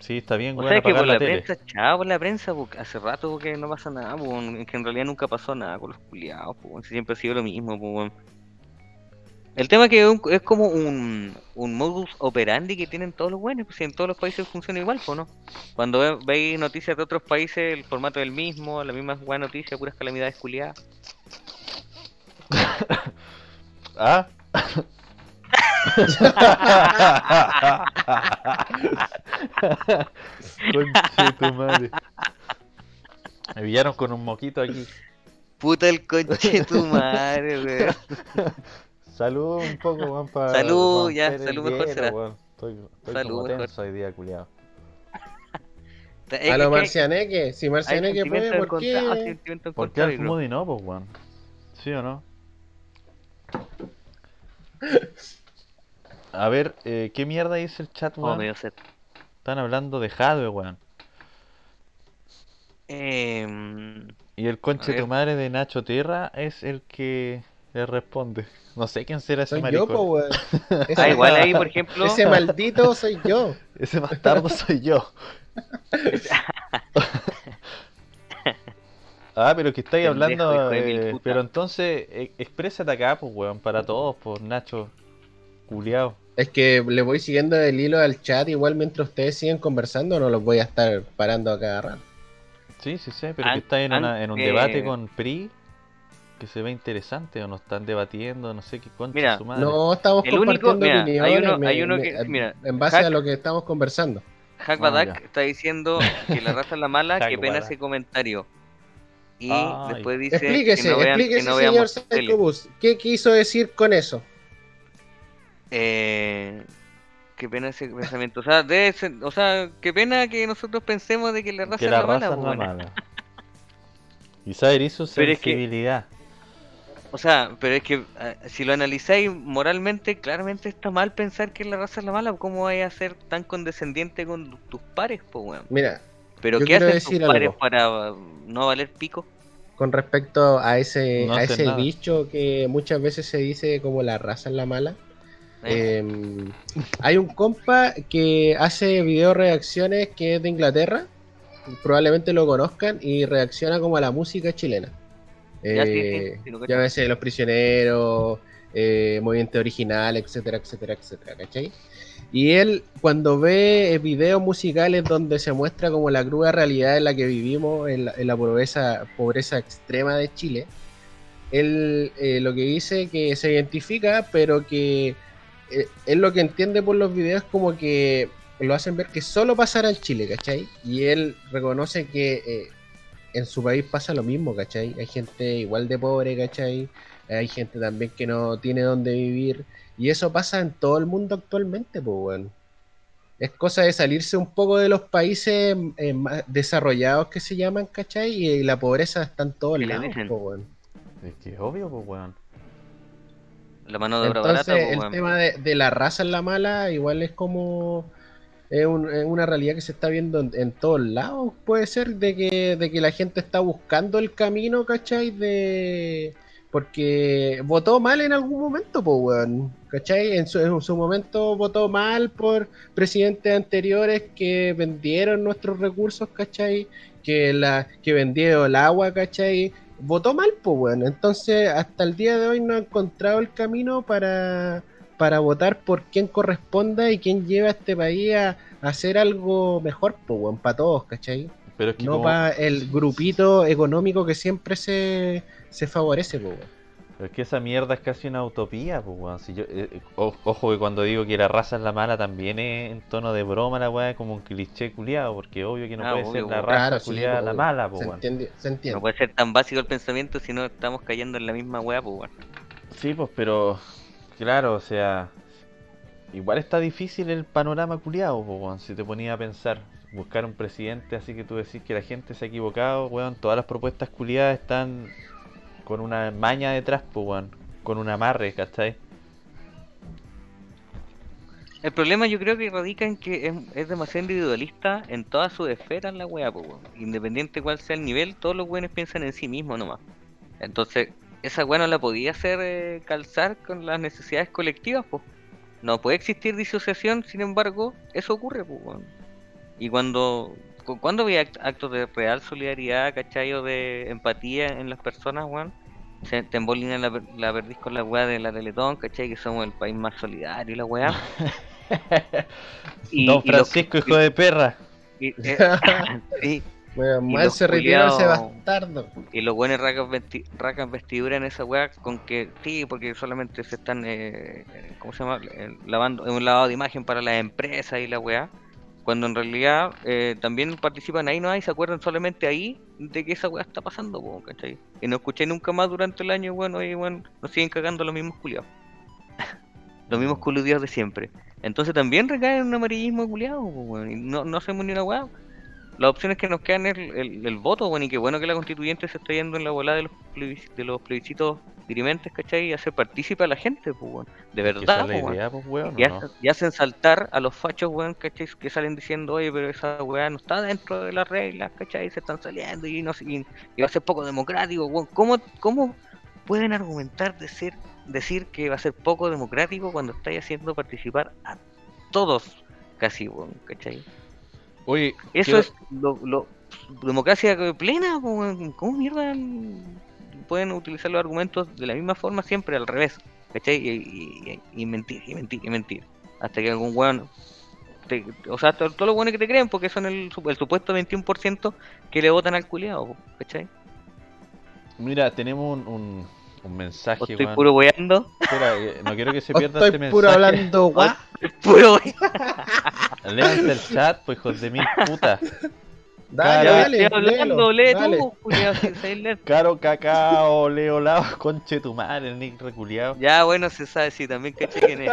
Sí, está bien, O weón, sea que por la, la prensa, chao por la prensa, porque hace rato que no pasa nada, es que en realidad nunca pasó nada con los culiados, siempre ha sido lo mismo, weón. El tema es que es como un, un modus operandi que tienen todos los buenos, pues si en todos los países funciona igual, pues, ¿no? Cuando ve- veis noticias de otros países, el formato es el mismo, la misma buena noticia, puras calamidades culiadas. *laughs* ¿Ah? *laughs* Conche tu madre. Me pillaron con un moquito aquí. Puta el coche de tu madre, *laughs* weón. Salud un poco, weón, para. Salud, ya, salud mejor será. Estoy, estoy Salud como mejor. tenso hoy día, culiado. Es *laughs* A lo es que Marcianeque, si Marcianeque puede, ¿por qué? ¿Por qué al. Moody no, pues, weón? ¿Sí o no? A ver, eh, ¿qué mierda dice el chat, Oh, weón? medio set. Están hablando de Jadwe, weón. Em, Y el conche A tu madre de Nacho Tierra es el que le responde. No sé quién será ese Soy yo, maricón. po, weón. *laughs* ah, Ese- igual ahí, por ejemplo, Ese maldito soy yo. *laughs* Ese bastardo soy yo. *laughs* Ah, pero que estáis Pendejo, hablando. de eh, pero entonces, eh, exprésate acá, pues, weón, para todos, pues, Nacho. Culeado. Es que le voy siguiendo el hilo al chat, igual mientras ustedes siguen conversando, no los voy a estar parando a cada rato. Sí, sí, sí, pero An- que estáis en, an- una- en un eh, debate con PRI que se ve interesante, o no están debatiendo, no sé qué concha Mira, su madre. No, estamos El único- compartiendo mira, opiniones. hay uno- hay uno que- mira, en base Hack- a lo que estamos conversando. Hack Ah, Badak está diciendo que la raza es la mala, *laughs* que pena ese comentario. Y Ay. después dice Explíquese, que no vean, explíquese, que no señor. Psychobus. ¿Qué quiso decir con eso? Eh, qué pena ese pensamiento. O sea, debe ser- o sea, qué pena que nosotros pensemos de que la raza que es la la mala. raza es la mala. Y saber hizo Pero es que- sensibilidad. O sea, pero es que ah, si lo analizáis moralmente, claramente está mal pensar que la raza es la mala. ¿Cómo vais a ser tan condescendiente con tus pares, pues, weón? Mira, Pero Yo ¿qué hacen tus pares para uh, no valer pico? con respecto a ese, No a ese nada. dicho que muchas veces se dice como la raza es la mala. ¿Eh? Eh, hay un compa que hace video reacciones que es de Inglaterra, probablemente lo conozcan, y reacciona como a la música chilena. Ya, sí, sí, Eh, sí, veces Los Prisioneros, eh, Movimiento Original, etcétera, etcétera, etcétera, ¿cachai? Y él, cuando ve videos musicales donde se muestra como la cruda realidad en la que vivimos, en la, en la pobreza, pobreza extrema de Chile, él eh, lo que dice que se identifica, pero que eh, él lo que entiende por los videos como que lo hacen ver que solo pasará en Chile, ¿cachai? Y él reconoce que eh, en su país pasa lo mismo, ¿cachai? Hay gente igual de pobre, ¿cachai? Hay gente también que no tiene dónde vivir. Y eso pasa en todo el mundo actualmente, pues, weón. Es cosa de salirse un poco de los países eh, más desarrollados que se llaman, ¿cachai? Y, la pobreza está en todos ¿Qué le lados, pues, weón. Es que es obvio, pues, weón. La mano de obra Entonces, barata, el tema de, de la raza en la mala igual es como es, un- es una realidad que se está viendo en, en todos lados. Puede ser de que, de que la gente está buscando el camino, ¿cachai? De porque votó mal en algún momento, pues, weón. ¿Cachai? En su, en su momento votó mal por presidentes anteriores que vendieron nuestros recursos, ¿cachai? Que, la, que vendieron el agua, ¿cachai? Votó mal, pues bueno. Entonces, hasta el día de hoy no ha encontrado el camino para, para votar por quien corresponda y quien lleva a este país a, a hacer algo mejor, pues bueno, para todos, ¿cachai? Pero es que No como- para el grupito económico que siempre se, se favorece, pues bueno. Pero es que esa mierda es casi una utopía, pues, weón. Si yo, eh, eh, o- ojo que cuando digo que la raza es la mala también es en tono de broma la weá, como un cliché culiado, porque obvio que no Ah, puede obvio, ser la raza Claro, culiada la obvio. mala, pues, se weón. entiende, se entiende. No puede ser tan básico el pensamiento si no estamos cayendo en la misma weá, pues, weón. Sí, pues, pero claro, o sea, igual está difícil el panorama culiado, pues, weón, si te ponía a pensar, buscar un presidente así que tú decís que la gente se ha equivocado, weón, todas las propuestas culiadas están con una maña detrás, pues, con un amarre, ¿cachai? El problema yo creo que radica en que es, demasiado individualista en todas sus esferas la weá, pues. Independiente cuál sea el nivel, todos los weones piensan en sí mismos nomás. Entonces, esa weá no la podía hacer eh, calzar con las necesidades colectivas, pues. No puede existir disociación, sin embargo, eso ocurre, pues. Y cuando, cu- cuando había act- actos de real solidaridad, ¿cachai? O de empatía en las personas, weón. Se te embolina la, per- la perdiz con la weá de la Teletón, ¿cachai? Que somos el país más solidario y la weá. *laughs* Don y los- Francisco, hijo de perra. y, eh, *laughs* sí, Bueno, Y mal los se retiró ese bastardo. y los buenos racan, vesti racan vestidura en esa weá con que sí, porque solamente se están, eh, eh, ¿cómo se llama? Eh, lavando, un lavado de imagen para las empresas y la weá. Cuando en realidad eh, también participan ahí, ¿no? Y se acuerdan solamente ahí de que esa weá está pasando, po, ¿cachai? Y no escuché nunca más durante el año, bueno, y bueno, nos siguen cagando los mismos culiados. *laughs* los mismos coludidos de siempre. Entonces también recae en un amarillismo culiado, po, y no, no hacemos ni una weá. Las opciones que nos quedan es el, el- el voto, bueno, y qué bueno que la constituyente se está yendo en la bola de los, plebisci- de los plebiscitos dirimentes, ¿cachai? Y hacer partícipe a la gente, pues, weón. De verdad, es la po, weón. idea, pues, weón, Y, hacen, y hacen saltar a los fachos, weón, ¿cachai? Que salen diciendo, oye, pero esa weá no está dentro de las reglas, ¿cachai? Se están saliendo y, no, y, y va a ser poco democrático, weón. ¿Cómo, ¿Cómo pueden argumentar decir, decir que va a ser poco democrático cuando estáis haciendo participar a todos, casi, weón, ¿cachai? Oye, Eso quiero- es lo, lo- democracia plena. ¿cómo mierda pueden utilizar los argumentos de la misma forma siempre al revés? ¿Cachai? Y, y- y- y mentir, y mentir, y mentir. Hasta que algún weón, te- o sea, to- todos los buenos que te creen porque son el, el supuesto 21% que le votan al culiado, ¿cachai? Mira, tenemos un, un, un mensaje, O estoy weón. puro weando, Espera, eh, no quiero que *laughs* se pierda estoy este mensaje. puro hablando *laughs* guau. *laughs* puro weando. Léanse el chat, pues hijos de mil putas. Dale, dale, Estoy hablando, lee tú, leer. Caro cacao, Leo Lava, conche tu madre, el Nick reculeado. Ya, bueno, se sabe, sí, también caché quién es.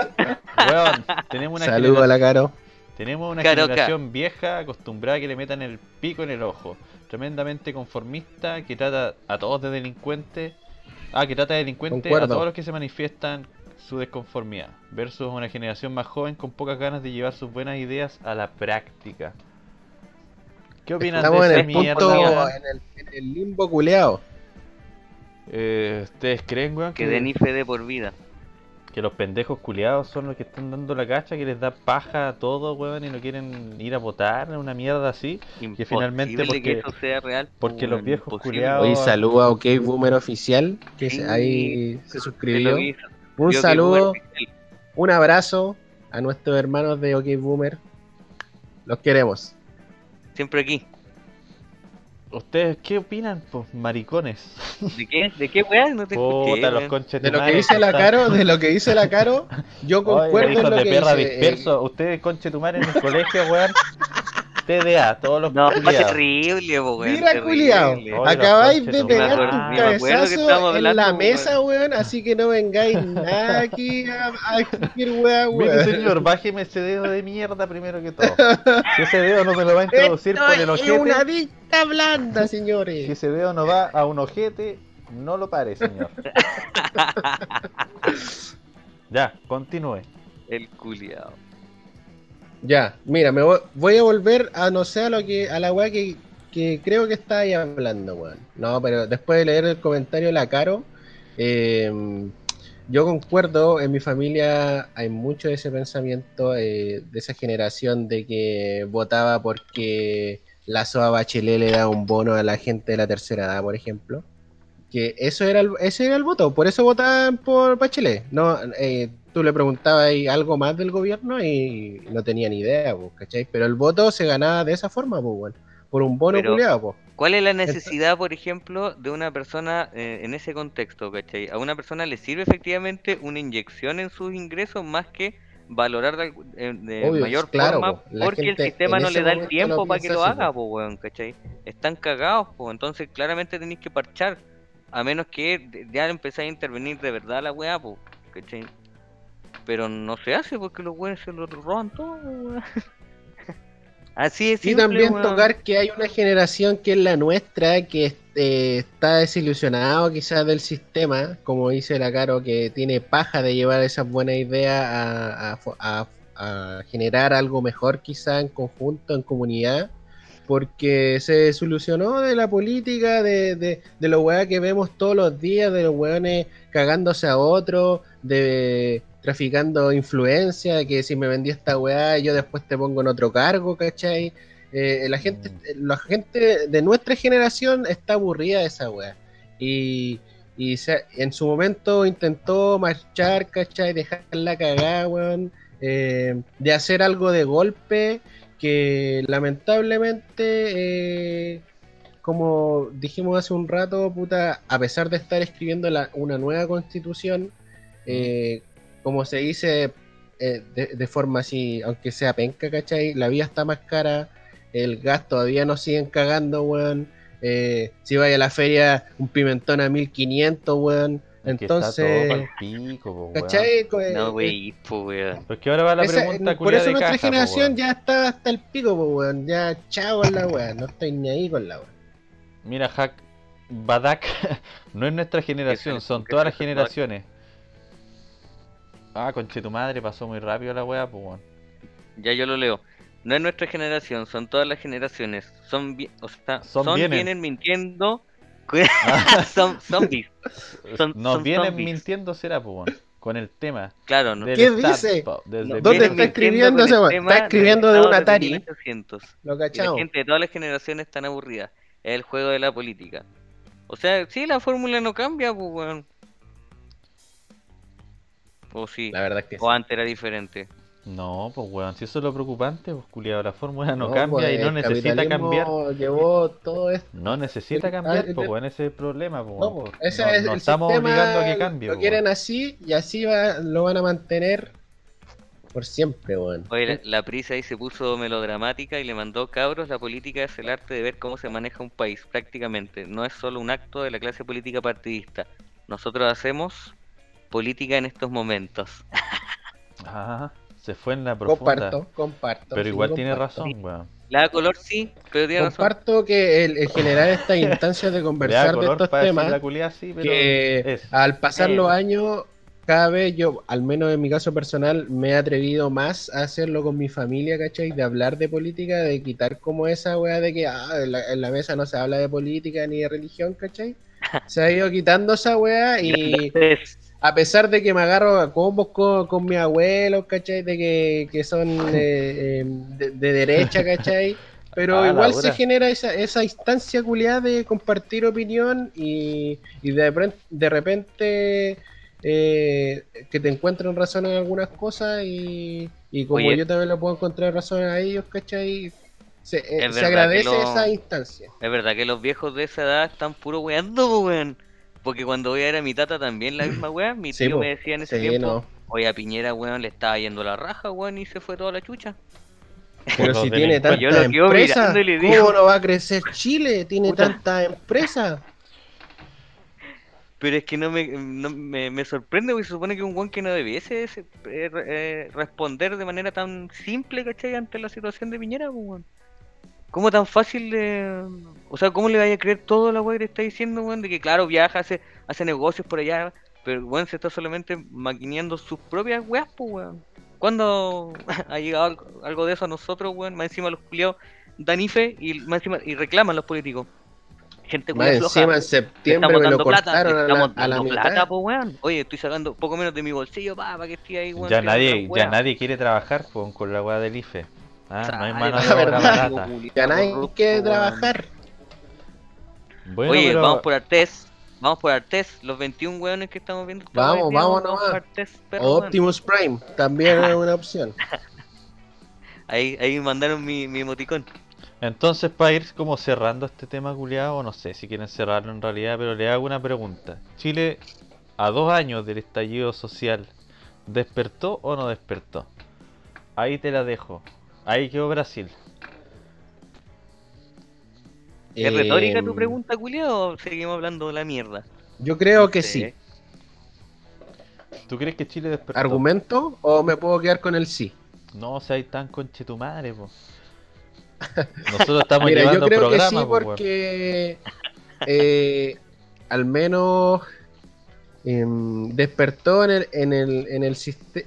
Weón, tenemos una, Saludo a la Caro. tenemos una Caro, generación vieja acostumbrada a que le metan el pico en el ojo. Tremendamente conformista, que trata a todos de delincuentes. Ah, que trata de delincuentes a todos los que se manifiestan su desconformidad. Versus una generación más joven con pocas ganas de llevar sus buenas ideas a la práctica. ¿Qué opinan Estamos de en esa el punto, mierda? en el, en el limbo culeado. Eh, ¿Ustedes creen, weón, Que den fe de por vida. Que los pendejos culiados son los que están dando la cacha, que les da paja a todo, weón, y no quieren ir a votar, una mierda así. Imposible finalmente porque- que eso sea real. porque weón, los viejos imposible. culiados- Hoy saludo a OK Boomer Oficial, que Sí, ahí se suscribió. que. Un Yo que saludo, un abrazo a nuestros hermanos de OK Boomer. Los queremos. Siempre aquí. ¿Ustedes qué opinan, pues, maricones? ¿De qué? ¿De qué weá? No te escuché. Puta, los weón. conches De lo que dice la Caro, de lo que dice la Caro, yo *laughs* Oye, concuerdo en hijos lo de que perra dice. eh, dispersos, ustedes conche tu madre en el colegio, weón. TDA, todos los *laughs* No, culiados. terrible, po, weón. Mira, culiao, acabáis de pegar tu un madre. Me acuerdo que cabezazo estábamos en la hablando, mesa, weón, así que no vengáis nada aquí a, a decir weá, Mire, weón. señor, bájeme ese dedo de mierda primero que todo. Si ese dedo no me lo va a introducir Esto por el es ojete, una dicta blanda, si señores. ese dedo no va a un ojete, no lo pare, señor. *laughs* ya, continúe. El culiao. Ya, mira, me voy, a volver a no sé a lo que a la weá que, que creo que está ahí hablando, weón. No, pero después de leer el comentario de la Caro, eh, yo concuerdo, en mi familia hay mucho de ese pensamiento, eh, de esa generación de que votaba porque la SOA Bachelet le da un bono a la gente de la tercera edad, por ejemplo. Que eso era el, ese era el voto, por eso votaban por Bachelet. No, eh, tú le preguntabas algo más del gobierno y no tenía ni idea, pues, ¿cachai? Pero el voto se ganaba de esa forma, pues, bueno, por un bono Pero- culiado, pues. ¿Cuál es la necesidad, por ejemplo, de una persona eh, en ese contexto, ¿cachai? A una persona le sirve efectivamente una inyección en sus ingresos más que valorar de, de Obvio, mayor claro, forma po. Porque el sistema no le da el tiempo para que lo haga, po. po, weón, ¿cachai? Están cagados, entonces claramente tenéis que parchar, a menos que ya empezáis a intervenir de verdad la weá, ¿cachai? Pero no se hace porque los weones se lo roban todo, weón. *laughs* Así es Y simple, también weón. tocar que hay una generación que es la nuestra, que eh, está desilusionado quizás del sistema, como dice la Caro, que tiene paja de llevar esas buenas ideas a, a fo- a- a generar algo mejor quizás en conjunto, en comunidad, porque se desilusionó de la política, de, de, de los weas que vemos todos los días, de los weones cagándose a otros, de traficando influencia, que si me vendí esta weá, yo después te pongo en otro cargo, ¿cachai? Eh, la gente, la gente de nuestra generación está aburrida de esa weá. Y, y se- en su momento intentó marchar, ¿cachai? Dejarla cagada, weón. eh, de hacer algo de golpe que lamentablemente, eh, como dijimos hace un rato, puta, a pesar de estar escribiendo la- una nueva constitución, eh, como se dice eh, de, de forma así, aunque sea penca, ¿cachai? La vida está más cara, el gas todavía nos siguen cagando, weón. Eh, si vaya a la feria, un pimentón a 1500, weón. Entonces, pico, weón. ¿cachai? Eh, No, eh, wey, po, weón. Pero es que ahora va la esa- pregunta por eso de nuestra caja, generación weón. ya está hasta el pico, po, weón. Ya chao con la weá, no estoy ni ahí con la weá. Mira, Hack, Badak *laughs* no es nuestra generación, son todas las generaciones. Ah, conche tu madre, pasó muy rápido la weá, pues. Ya yo lo leo. No es nuestra generación, son todas las generaciones. Son, o sea, Son son, vienen. vienen. mintiendo. Ah, *laughs* son zombies. Son- Nos son vienen zombies. mintiendo, será, pues. Con el tema. Claro, ¿no? ¿Qué dice? ¿Dónde vienen está escribiendo ese weón? Está escribiendo de un Atari. 1800. Lo Y la gente de todas las generaciones están aburridas. Es el juego de la política. O sea, sí, la fórmula no cambia, pues, weón. O sí. La verdad es que sí. O antes era diferente. No, pues weón, si eso es lo preocupante, pues culiado, la fórmula no, No, cambia pues, y no necesita cambiar. capitalismo Llevó todo esto. No necesita cambiar, ah, pues weón, ese es el problema, pues No, ese No- es no el estamos obligando a que cambie, Lo po, quieren weón. así y así va, lo van a mantener por siempre, weón. Oye, la, la prisa ahí se puso melodramática y le mandó cabros, la política es el arte de ver cómo se maneja un país, prácticamente. No es solo un acto de la clase política partidista. Nosotros hacemos política en estos momentos. *laughs* Ah, se fue en la profunda. Comparto, comparto. Pero sí, igual tiene comparto. razón, weón. Le da color, sí, pero tiene razón. Comparto que el, el generar estas *laughs* instancias de conversar de estos temas, la culiá, sí, pero que es. al pasar Eh. los años, cada vez yo, al menos en mi caso personal, me he atrevido más a hacerlo con mi familia, ¿cachai? De hablar de política, de quitar como esa weá de que ah, en, la, en la mesa no se habla de política ni de religión, ¿cachai? *laughs* Se ha ido quitando esa weá y a pesar de que me agarro a combos con, con mis abuelos, ¿cachai? De que, que son eh, eh, de, de derecha, *laughs* ¿cachai? Pero Ah, igual se genera esa, esa instancia culiada de compartir opinión y, y de, repente- de repente eh, que te encuentren razón en algunas cosas y, y como Oye. yo también le puedo encontrar razón a ellos, ¿cachai? Se, eh, se agradece lo- esa instancia. es verdad que los viejos de esa edad están puro weando, weón. Porque cuando voy a ver a mi tata también la misma weá, mi *clears throat* Sí, tío po. me decía en ese Sí, tiempo, no. oye, a Piñera, weón, le estaba yendo la raja, weón, y se fue toda la chucha. *laughs* Pero si tiene tantas empresas, ¿cómo digo- no va a crecer *laughs* Chile? Tiene tantas empresas. *laughs* Pero es que no me, no me, me sorprende, porque se supone que un weón que no debiese se- eh, re- eh, responder de manera tan simple, ¿cachai? Ante la situación de Piñera, pues, weón. ¿Cómo tan fácil de... O sea, ¿cómo le vaya a creer todo la weá que le está diciendo, weón? De que, claro, viaja, hace, hace negocios por allá, pero, weón, se está solamente maquineando sus propias weas, pues, weón. ¿Cuándo *laughs* ha llegado algo, de eso a nosotros, weón? Más encima los culiados dan IFE y, más encima, y reclaman los políticos. Gente Más floja. encima en Te septiembre me lo plata, te cortaron a la, estamos a la dando mitad. plata, po, weón. Oye, estoy sacando poco menos de mi bolsillo, pa, para que esté ahí, weón. Ya nadie, ya nadie quiere trabajar con, con la weá del IFE. Ah, no hay mano de la obra verdad, barata. Ya nadie quiere weón. trabajar. Bueno, Oye, pero vamos por Artés. Vamos por Artés, los 21 weones que estamos viendo. Vamos, vamos por nomás. Weón. Optimus Prime también es una opción. *laughs* Ahí, ahí mandaron mi, mi emoticón. Entonces, para ir como cerrando este tema culiado, no sé si quieren cerrarlo en realidad, pero le hago una pregunta. Chile, a dos años del estallido social, ¿despertó o no despertó? Ahí te la dejo. Ahí quedó Brasil. ¿Es retórica tu Em, pregunta, culiao, o seguimos hablando de la mierda? Yo creo que No sí. sé. ¿Tú crees que Chile despertó? ¿Argumento o me puedo quedar con el sí? No seas tan conche tu madre, po. *laughs* Nosotros estamos Mira, yo llevando creo que sí po, porque eh, al menos em, despertó en el, en el, en el,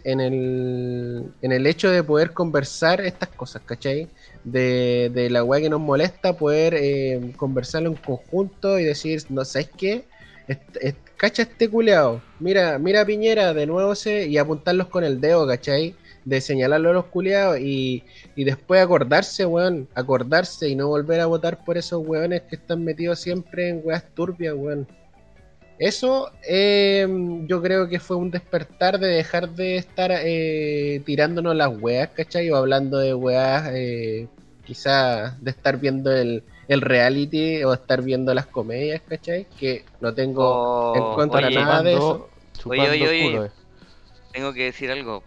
en el en el hecho de poder conversar estas cosas, ¿cachai? De, de la weá que nos molesta, poder eh, conversarlo en conjunto y decir, no sabes qué, est- cacha este culeado, mira, mira a Piñera de nuevo se, y apuntarlos con el dedo, ¿cachai? De señalarlo a los culeados y, y después acordarse, weón, acordarse y no volver a votar por esos weones que están metidos siempre en weas turbias, weón. Eso eh, yo creo que fue un despertar de dejar de estar eh, tirándonos las weas, ¿cachai? O hablando de weas, eh, quizás de estar viendo el, el reality o estar viendo las comedias, ¿cachai? Que no tengo Oh, en contra oye, nada de eso. oye, oye. culo, eh. Tengo que decir algo.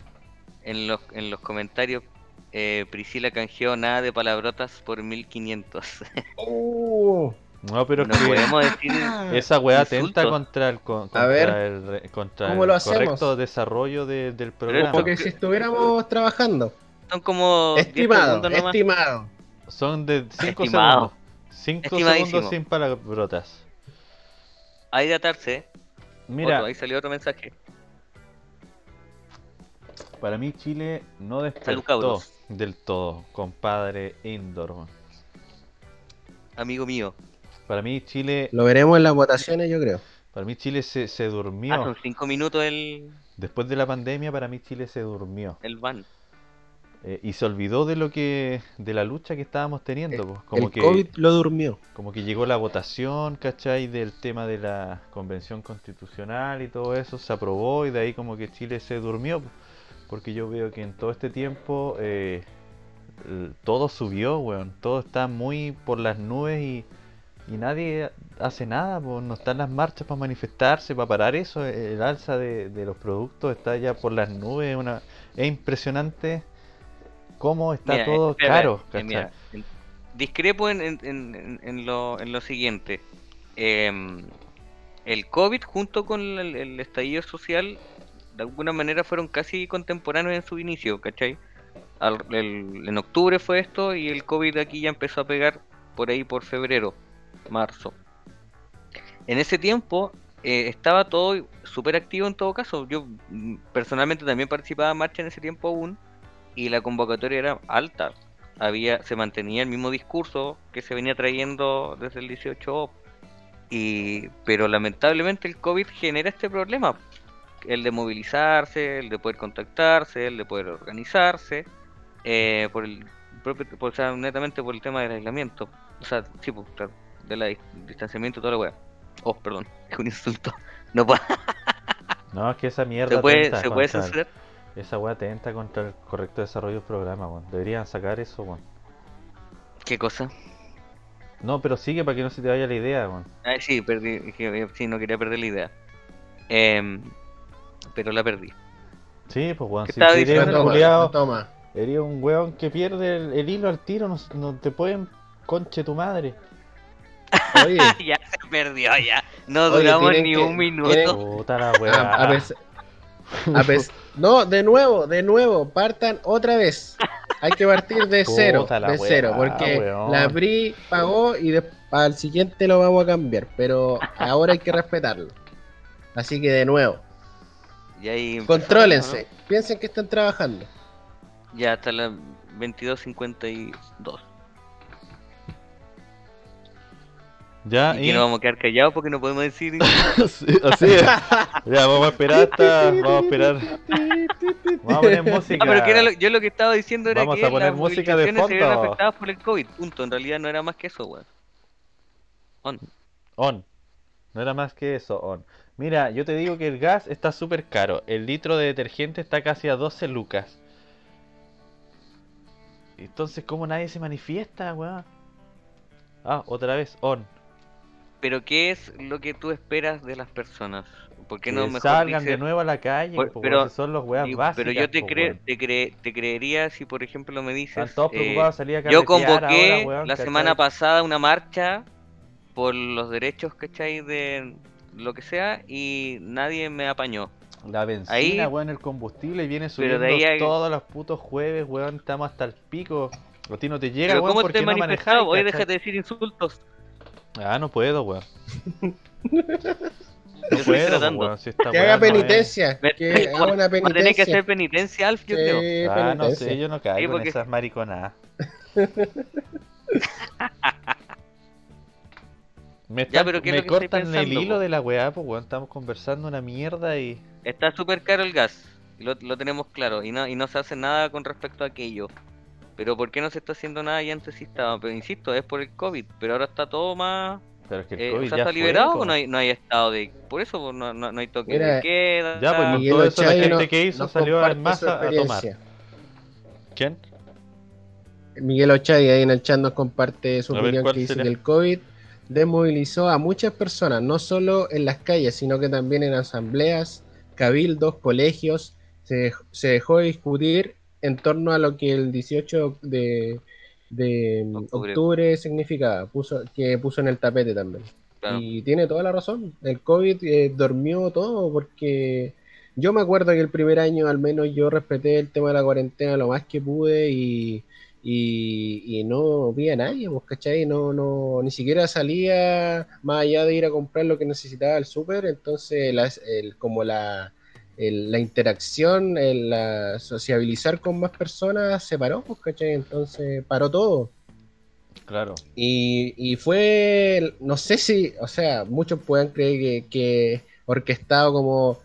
En los, en los comentarios, eh, Priscila canjeó nada de palabrotas por 1500. Uh, *laughs* No, pero es No que podemos *laughs* decir. esa weá atenta contra el, con- A contra ver, el, contra ¿cómo el lo hacemos? correcto desarrollo de- del programa. Porque si estuviéramos trabajando. Son como. 10 Estimado, estimado. Son de 5 Estimado. segundos. 5 Estimadísimo. segundos sin palabrotas. Ahí de atarse. Mira, Otro, ahí salió otro mensaje. para mí Chile no despertó del todo, compadre weón. Amigo mío. Para mí Chile, Lo veremos en las votaciones, yo creo. para mí Chile se, se Ah, durmió. son 5 minutos el, Después de la pandemia, para mí Chile se durmió. el van. Eh, y se olvidó de lo que, de la lucha que estábamos teniendo. pues, Como el que, COVID lo durmió. como que llegó la votación, ¿cachai? Del tema de la convención constitucional y todo eso, se aprobó y de ahí como que Chile se durmió. pues, Porque yo veo que en todo este tiempo eh, todo subió, weón. Todo está muy por las nubes y, y nadie hace nada, pues no están las marchas para manifestarse, para parar eso. El alza de, de los productos está ya por las nubes, una, es impresionante cómo está Mira, todo espera, caro, en- discrepo en, en- en- en- en lo, en lo siguiente. Em, el COVID junto con el, el estallido social, de alguna manera fueron casi contemporáneos en su inicio, ¿cachai? Al- el- en octubre fue esto y el COVID aquí ya empezó a pegar por ahí por febrero, marzo. En ese tiempo eh, estaba todo súper activo en todo caso. Yo mm, personalmente también participaba en marcha en ese tiempo aún y la convocatoria era alta. Había, se mantenía el mismo discurso que se venía trayendo desde el 18 y pero lamentablemente el COVID genera este problema, el de movilizarse, el de poder contactarse, el de poder organizarse, eh, por el propio, por, o netamente por el tema del aislamiento, o sea, sí, pues, claro, del dis- distanciamiento y toda la weá. Oh, perdón, *laughs* es un insulto. No puedo- No, es que esa mierda se puede, se puede censurar. Esa weá atenta contra el correcto desarrollo del programa, weón. Deberían sacar eso, weón. ¿Qué cosa? No, pero sigue para que no se te vaya la idea, weón. Ay, sí, perdí, dije, eh, sí, no quería perder la idea. Em, pero la perdí. Sí, pues weón, ¿Qué si estaba diciendo? un Toma, culiao, toma. eres un weón que pierde el, el hilo al tiro, no, no te pueden conche tu madre. Oye, *laughs* ya se perdió, ya. No Oye, duramos ni que- un minuto. tienen- Puta la a, a weá. pes- a pes- no, de nuevo, de nuevo, partan otra vez. Hay que partir de cero, Puta de weá, cero, porque weón. la PRI pagó y de- al siguiente lo vamos a cambiar, pero ahora hay que respetarlo. Así que de nuevo, Y ahí contrólense, piensen que están trabajando. Ya hasta las 22.52. Ya, y y... que nos vamos a quedar callados porque no podemos decir. *laughs* Sí, así es. Ya, vamos a esperar hasta. Vamos a esperar. Vamos a poner música. Ah, pero que era lo- yo lo que estaba diciendo era Vamos que a poner las música de movilizaciones se vieron fondo. afectadas por el COVID. Punto. En realidad no era más que eso, weón. On. On. No era más que eso, on. Mira, yo te digo que el gas está súper caro. El litro de detergente está casi a 12 lucas. Entonces, ¿cómo nadie se manifiesta, weón? Ah, otra vez, on. Pero ¿qué es lo que tú esperas de las personas? ¿Por qué Que no mejor salgan de nuevo a la calle, Por- po, pero- son los weas básicas. pero yo te, po, cre- te, cre- te creería si, por ejemplo, me dices. Están todos eh, preocupados de salir a yo carretear convoqué ahora, weón, la ¿cachai? semana pasada una marcha por los derechos, ¿cachai? De lo que sea y nadie me apañó. La benzina, Ahí- weón, el combustible y viene Pero subiendo de ahí hay- todos los putos jueves, weón, estamos hasta el pico. A ti no te llega, Pero weón, ¿cómo te no Oye, ¿cachai? déjate de decir insultos. Ah, no puedo, weón. *laughs* No estoy puedo, tratando. weón, si esta Que weá haga no es- penitencia, Me- que haga una *laughs* Va a tener que penitencia. hacer penitencia, Alf, yo Sí, creo. Ah, no penitencia. sé, yo no caigo porque- en esas mariconadas. *laughs* Me, están- pero ¿qué es me lo que cortan el pensando, hilo po? de la weá, pues weón, estamos conversando una mierda y... Está súper caro el gas. Lo, lo tenemos claro. Y no, y no se hace nada con respecto a aquello. Pero ¿por qué no se está haciendo nada y antes sí estaba? Pero insisto, es por el COVID. Pero ahora está todo más. Pero es que el Eh, COVID o sea, ya ¿está liberado o no hay, no hay estado de.? Por eso no, no, no hay toque Mira, de queda. ya, pues, Miguel todo eso la gente no- que hizo salió en masa a tomar. ¿Quién? Miguel Ochay ahí en el chat nos comparte su A opinión ¿cuál que dice sería? que el COVID desmovilizó a muchas personas, no solo en las calles, sino que también en asambleas, cabildos, colegios. Se, se dejó de discutir en torno a lo que el 18 de de Octubre. octubre, significaba, puso, que puso en el tapete también. Claro. Y tiene toda la razón. El COVID eh, dormió todo porque yo me acuerdo que el primer año al menos yo respeté el tema de la cuarentena lo más que pude y, y, y no vi a nadie, pues, ¿cachai? No, no, ni siquiera salía más allá de ir a comprar lo que necesitaba al súper, entonces las- el- como la, el- la interacción, el, la sociabilizar con más personas se paró, pues, ¿cachai? Entonces paró todo. Claro. Y, y fue, no sé si, o sea, muchos puedan creer que, que orquestado como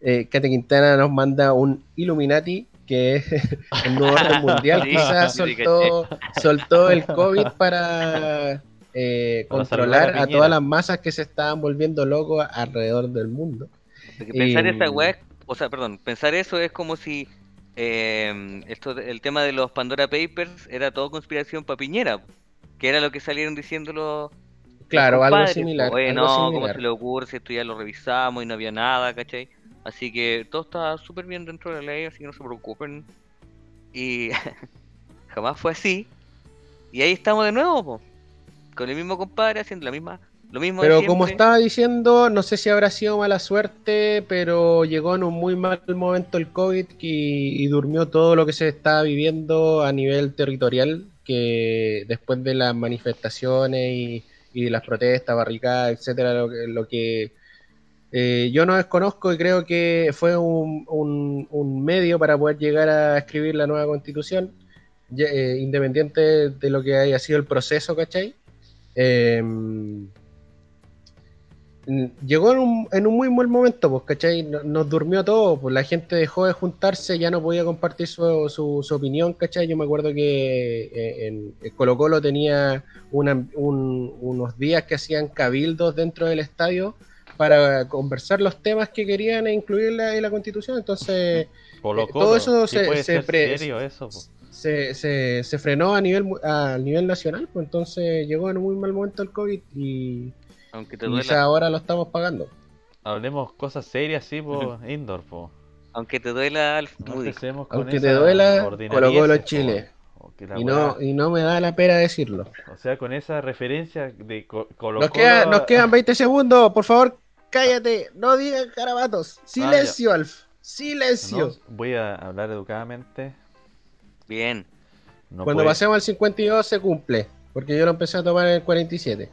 eh, Kate Quintana nos manda un Illuminati, que es *laughs* el nuevo orden *laughs* mundial, Sí, quizás sí, sí, soltó, soltó el COVID para eh, controlar a todas las masas que se estaban volviendo locos alrededor del mundo. Porque pensar Y- esa weá, o sea, perdón, pensar eso es como si eh, esto, el tema de los Pandora Papers era todo conspiración para Piñera, que era lo que salieron diciendo los, los Claro, algo similar. po, Oye, algo no, ¿cómo similar. se le ocurre si esto ya lo revisamos y no había nada, ¿cachai? Así que todo está súper bien dentro de la ley, así que no se preocupen. Y *laughs* jamás fue así. Y ahí estamos de nuevo, po, con el mismo compadre haciendo la misma, lo mismo de Pero como estaba diciendo, no sé si habrá sido mala suerte, pero llegó en un muy mal momento el COVID y, y durmió todo lo que se estaba viviendo a nivel territorial, que después de las manifestaciones y, y de las protestas, barricadas, etcétera, lo que, lo que, eh, yo no desconozco y creo que fue un, un- un medio para poder llegar a escribir la nueva constitución, eh, independiente de lo que haya sido el proceso, ¿cachai? Em, llegó en un, en un muy buen momento, pues, ¿cachai? No- Nos durmió todo, pues la gente dejó de juntarse, ya no podía compartir su, su- su opinión, ¿cachai? Yo me acuerdo que eh, en, en Colo Colo tenía una- un- unos días que hacían cabildos dentro del estadio para conversar los temas que querían e incluir en la, en la constitución, entonces Colo Eh, todo eso se- se ser pre- serio eso, po. se, se, se frenó a nivel, a nivel nacional, pues entonces llegó en un muy mal momento el COVID y, Aunque te y duela. quizá ahora lo estamos pagando. Hablemos cosas serias, sí, po, *laughs* indoor, po. Aunque te duela, Alf, No con Aunque te duela, ordinarieces, Colo Colo po. Chile. O que la Y no, y no me da la pena decirlo. O sea, con esa referencia de Co- Colo Nos, queda- nos quedan 20 segundos, por favor, cállate, no digan carabatos. Silencio, Alf, silencio. No, voy a hablar educadamente. Bien. No Cuando puede- pasemos al 52 se cumple, porque yo lo empecé a tomar en el 47.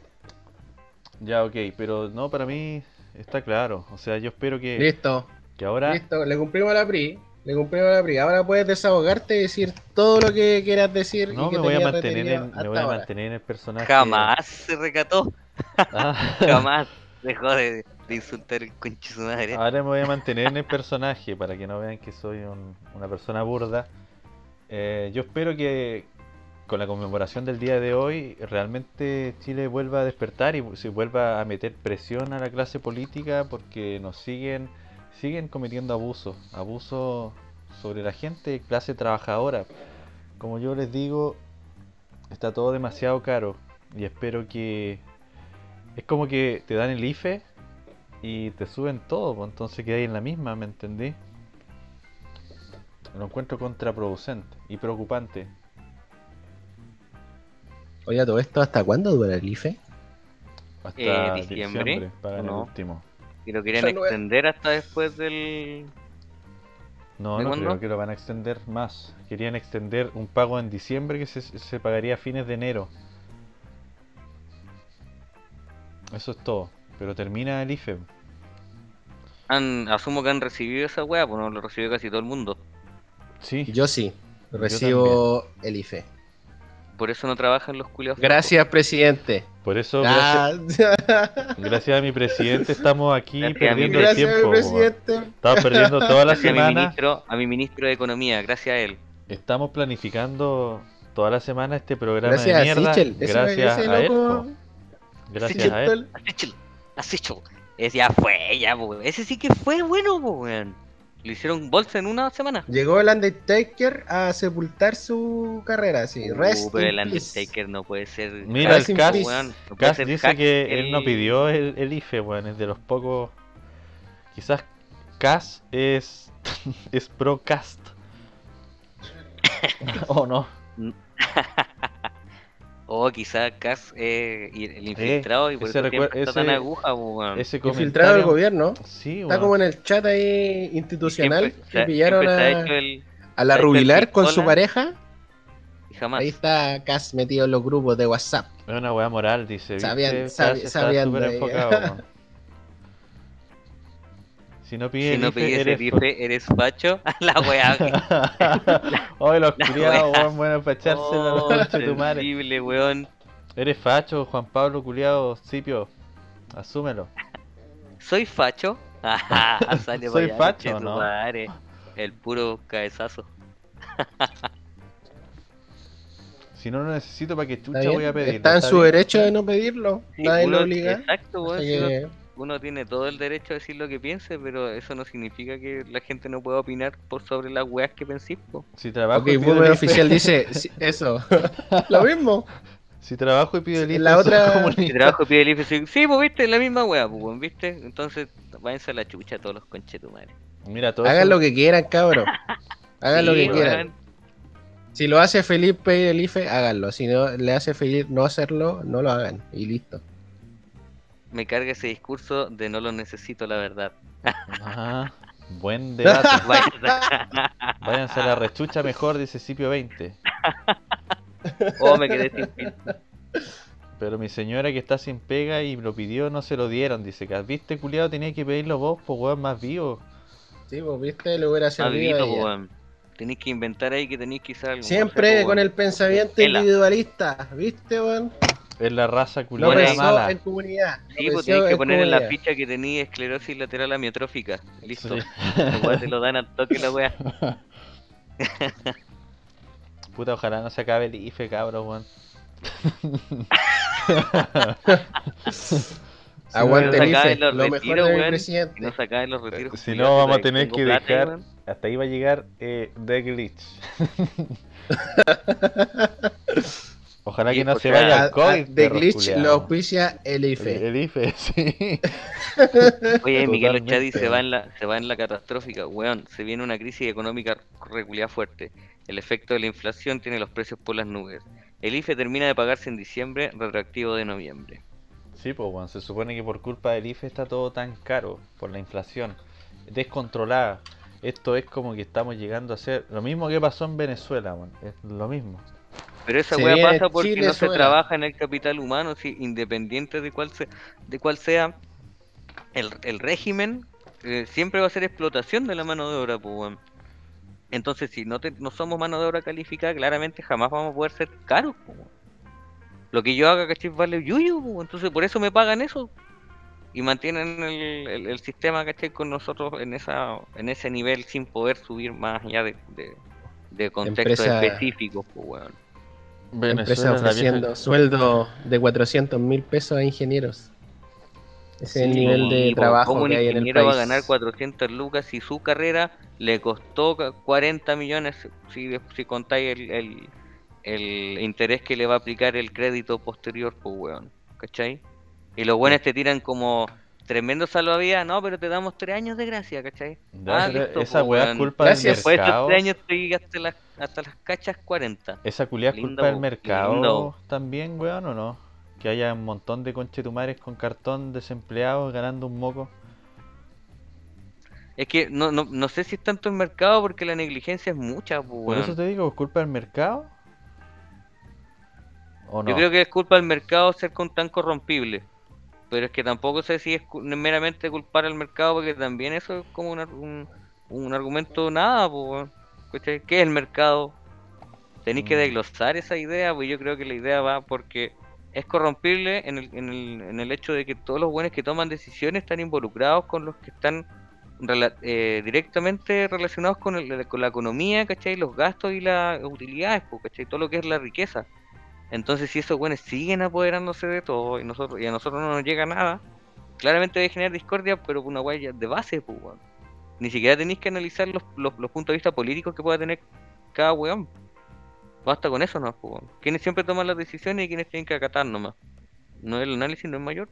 Ya, ok, pero no, para mí está claro. O sea, yo espero que, Listo, que ahora... listo, le cumplimos a la PRI. Le cumplimos a la PRI. Ahora puedes desahogarte y decir todo lo que quieras decir. No, y que me voy a mantener en, me hasta voy a ahora. mantener en el personaje. Jamás se recató. *laughs* Ah, *laughs* Jamás dejó de, de insultar el conche su madre. ahora me voy a mantener en el personaje para que no vean que soy un- una persona burda. Eh, yo espero que con la conmemoración del día de hoy realmente Chile vuelva a despertar y se vuelva a meter presión a la clase política porque nos siguen siguen cometiendo abusos, abusos sobre la gente, clase trabajadora. Como yo les digo, está todo demasiado caro y espero que es como que te dan el IFE y te suben todo, pues, entonces quedáis en la misma, ¿me entendí? Lo encuentro contraproducente y preocupante. Oye, todo esto, ¿hasta cuándo dura el IFE? Hasta Eh, diciembre, diciembre, pagan ¿o el no? último. Y lo no es- extender hasta después del. No, ¿De no cuándo? creo que lo van a extender más. Querían extender un pago en diciembre que se, se pagaría a fines de enero. Eso es todo. Pero termina el IFE. Han, asumo que han recibido esa weá, pues no lo recibió casi todo el mundo. Sí, Yo sí, recibo el IFE. Por eso no trabajan los culiados. Gracias, presidente. por eso, gracias, Ah, gracias a mi presidente, *laughs* estamos aquí Gracias a mi perdiendo el Gracias, tiempo. Estamos perdiendo toda la Gracias a mi, semana. ministro, a mi ministro de Economía, gracias a él. Estamos planificando toda la semana este programa Gracias de a mierda. Sichel. Ese- gracias ese a él. Gracias a él. Chul, así chul. Ese ya fue, ya, weón. Ese sí que fue bueno, pues, weón. Lo hicieron bolsa en una semana. Llegó el Undertaker a sepultar su carrera, sí. Uh, Rest pero in el peace. Undertaker no puede ser. Mira, el in Cas, peace. weón. No puede Cas ser dice hack que él no pidió el, el IFE, weón. Es de los pocos. Quizás Cas es. *laughs* es pro cast. *laughs* *laughs* ¿O no? O quizá Cas eh, el infiltrado y por ese eso siempre está tan aguja, weón. Ese Infiltrado del gobierno. Sí, Está como en el chat ahí institucional. Siempre- que pillaron a, hecho el- a la Rubilar con su pareja. y jamás. Ahí está Cas metido en los grupos de WhatsApp. Es una weá moral, dice. Sabían- ¿viste? sabi- Si no pide Si no pides eres facho. *laughs* la weá. *laughs* Oye, los culiados, weón, bueno, para echarse la Oh, concha de tu madre. sensible, weón. Eres facho, Juan Pablo culiado, Cipio. Asúmelo. ¿Soy facho? Ajá, *laughs* sale ¿Soy allá, facho no? madre. El puro cabezazo. Si no lo necesito, ¿para qué ¿Está, chucha voy a pedir? Está en su derecho de no pedirlo. Sí, Nadie lo obliga. Exacto, weón. Uno- tiene todo el derecho a decir lo que piense, pero eso no significa que la gente no pueda opinar por sobre las weas que pensís, po. Si trabajo, Ok, y pido Boomer el IFE, oficial dice *laughs* sí, eso. *laughs* lo mismo. si trabajo y pido el IFE, la otra- comunista. Si trabajo pide el IFE, sí, sí, pues viste, la misma wea, pues, viste. Entonces, váyanse a la chucha todos los conchetumares. Mira, todo Hagan eso- lo que quieran, cabros. Hagan lo que quieran. Si lo hace feliz pedir el IFE, háganlo. Si no le hace feliz no hacerlo, no lo hagan. Y listo. Me carga ese discurso de no lo necesito, la verdad. Ajá, buen *laughs* debate. Váyanse a- la rechucha mejor, dice Cipio 20. *laughs* Oh, me quedé sin pin. Pero mi señora que está sin pega y lo pidió, no se lo dieron. Dice que, ¿viste, culiado? Tenía que pedirlo vos, pues weón, más vivo. Sí, pues viste, le hubiera servido. Weón. Tenéis que inventar ahí que tenéis que usar algo. Siempre no sé, con el pensamiento individualista. ¿Viste, weón? Es la raza Lo pensó mala. en comunidad. Lo Sí, pues tenéis que poner en la ficha que tenéis esclerosis lateral amiotrófica. Listo. Sí. Te lo dan al toque la weá. *laughs* Puta, ojalá no se acabe el IFE, cabros, weón. *laughs* Aguante no el se acaben IFE, los lo mejor retiros, de mi presidente. Y no sacaban los retiros. Si no, vamos a tener que plata dejar- weón. Hasta ahí va a llegar eh, The Glitch. *laughs* Ojalá que no se vaya A- al COVID. de Glitch lo auspicia el IFE. El, el IFE, *laughs* sí. Oye, Miguel. Ochadi se va en la, se va en la catastrófica, weón. Se viene una crisis económica reculiada fuerte. El efecto de la inflación tiene los precios por las nubes. El IFE termina de pagarse en diciembre, retroactivo de noviembre. Sí, pues bueno, se supone que por culpa del IFE está todo tan caro por la inflación descontrolada. Esto es como que estamos llegando a ser lo mismo que pasó en Venezuela, weón. Es lo mismo. Pero esa Se weá pasa porque Chile no se trabaja en el capital humano, si, independiente de cuál, se, de cuál sea el, el régimen, eh, siempre va a ser explotación de la mano de obra, pues, weón. Entonces, si no, te- no somos mano de obra calificada, claramente jamás vamos a poder ser caros, pues, weón. Lo que yo haga, ¿cachai? Vale yuyu, pues, entonces por eso me pagan eso. Y mantienen el, el- el sistema, ¿cachai? Con nosotros en esa en ese nivel sin poder subir más allá de, de, de contextos Empresa- específicos, pues, weón. Empresa ofreciendo sueldo de 400 mil pesos a ingenieros. Ese es el Sí, nivel de Y, trabajo ¿Cómo un que hay en el ingeniero país. va a ganar 400 lucas si su carrera le costó ca- 40 millones si, si contáis el, el, el interés que le va a aplicar el crédito posterior, pues weón? ¿Cachai? Y los buenos te tiran como tremendo salvavidas, no, pero te damos tres años de gracia, ¿cachai? Ya, Ah, listo, esa po, weá es culpa Gracias. del Después de estos tres años estoy hasta las, hasta las cachas 40. Esa culiá es culpa del mercado lindo. también, weón, ¿o no? Que haya un montón de conchetumares con cartón desempleados ganando un moco. Es que no, no, no sé si es tanto el mercado porque la negligencia es mucha, pues, Por weón. eso te digo, ¿es culpa del mercado? ¿O no? Yo creo que es culpa del mercado ser con tan corrompible. Pero es que tampoco sé si es meramente culpar al mercado, porque también eso es como un, un, un argumento nada, pues, weón. ¿Qué es el mercado? Tenéis que Mm. desglosar esa idea, pues yo creo que la idea va porque es corrompible en el, en el, en el hecho de que todos los buenos que toman decisiones están involucrados con los que están eh, directamente relacionados con, el- con la economía, ¿cachai? Los gastos y las utilidades, pues, ¿cachai? Todo lo que es la riqueza. Entonces, si esos buenos siguen apoderándose de todo y nosotros y a nosotros no nos llega nada, claramente debe generar discordia, pero una huella de base, pues, weón. Ni siquiera tenéis que analizar los, los, puntos de vista políticos que pueda tener cada weón. Basta con eso, ¿no? Weón. Quienes siempre toman las decisiones y quienes tienen que acatar nomás. No el análisis no es mayor.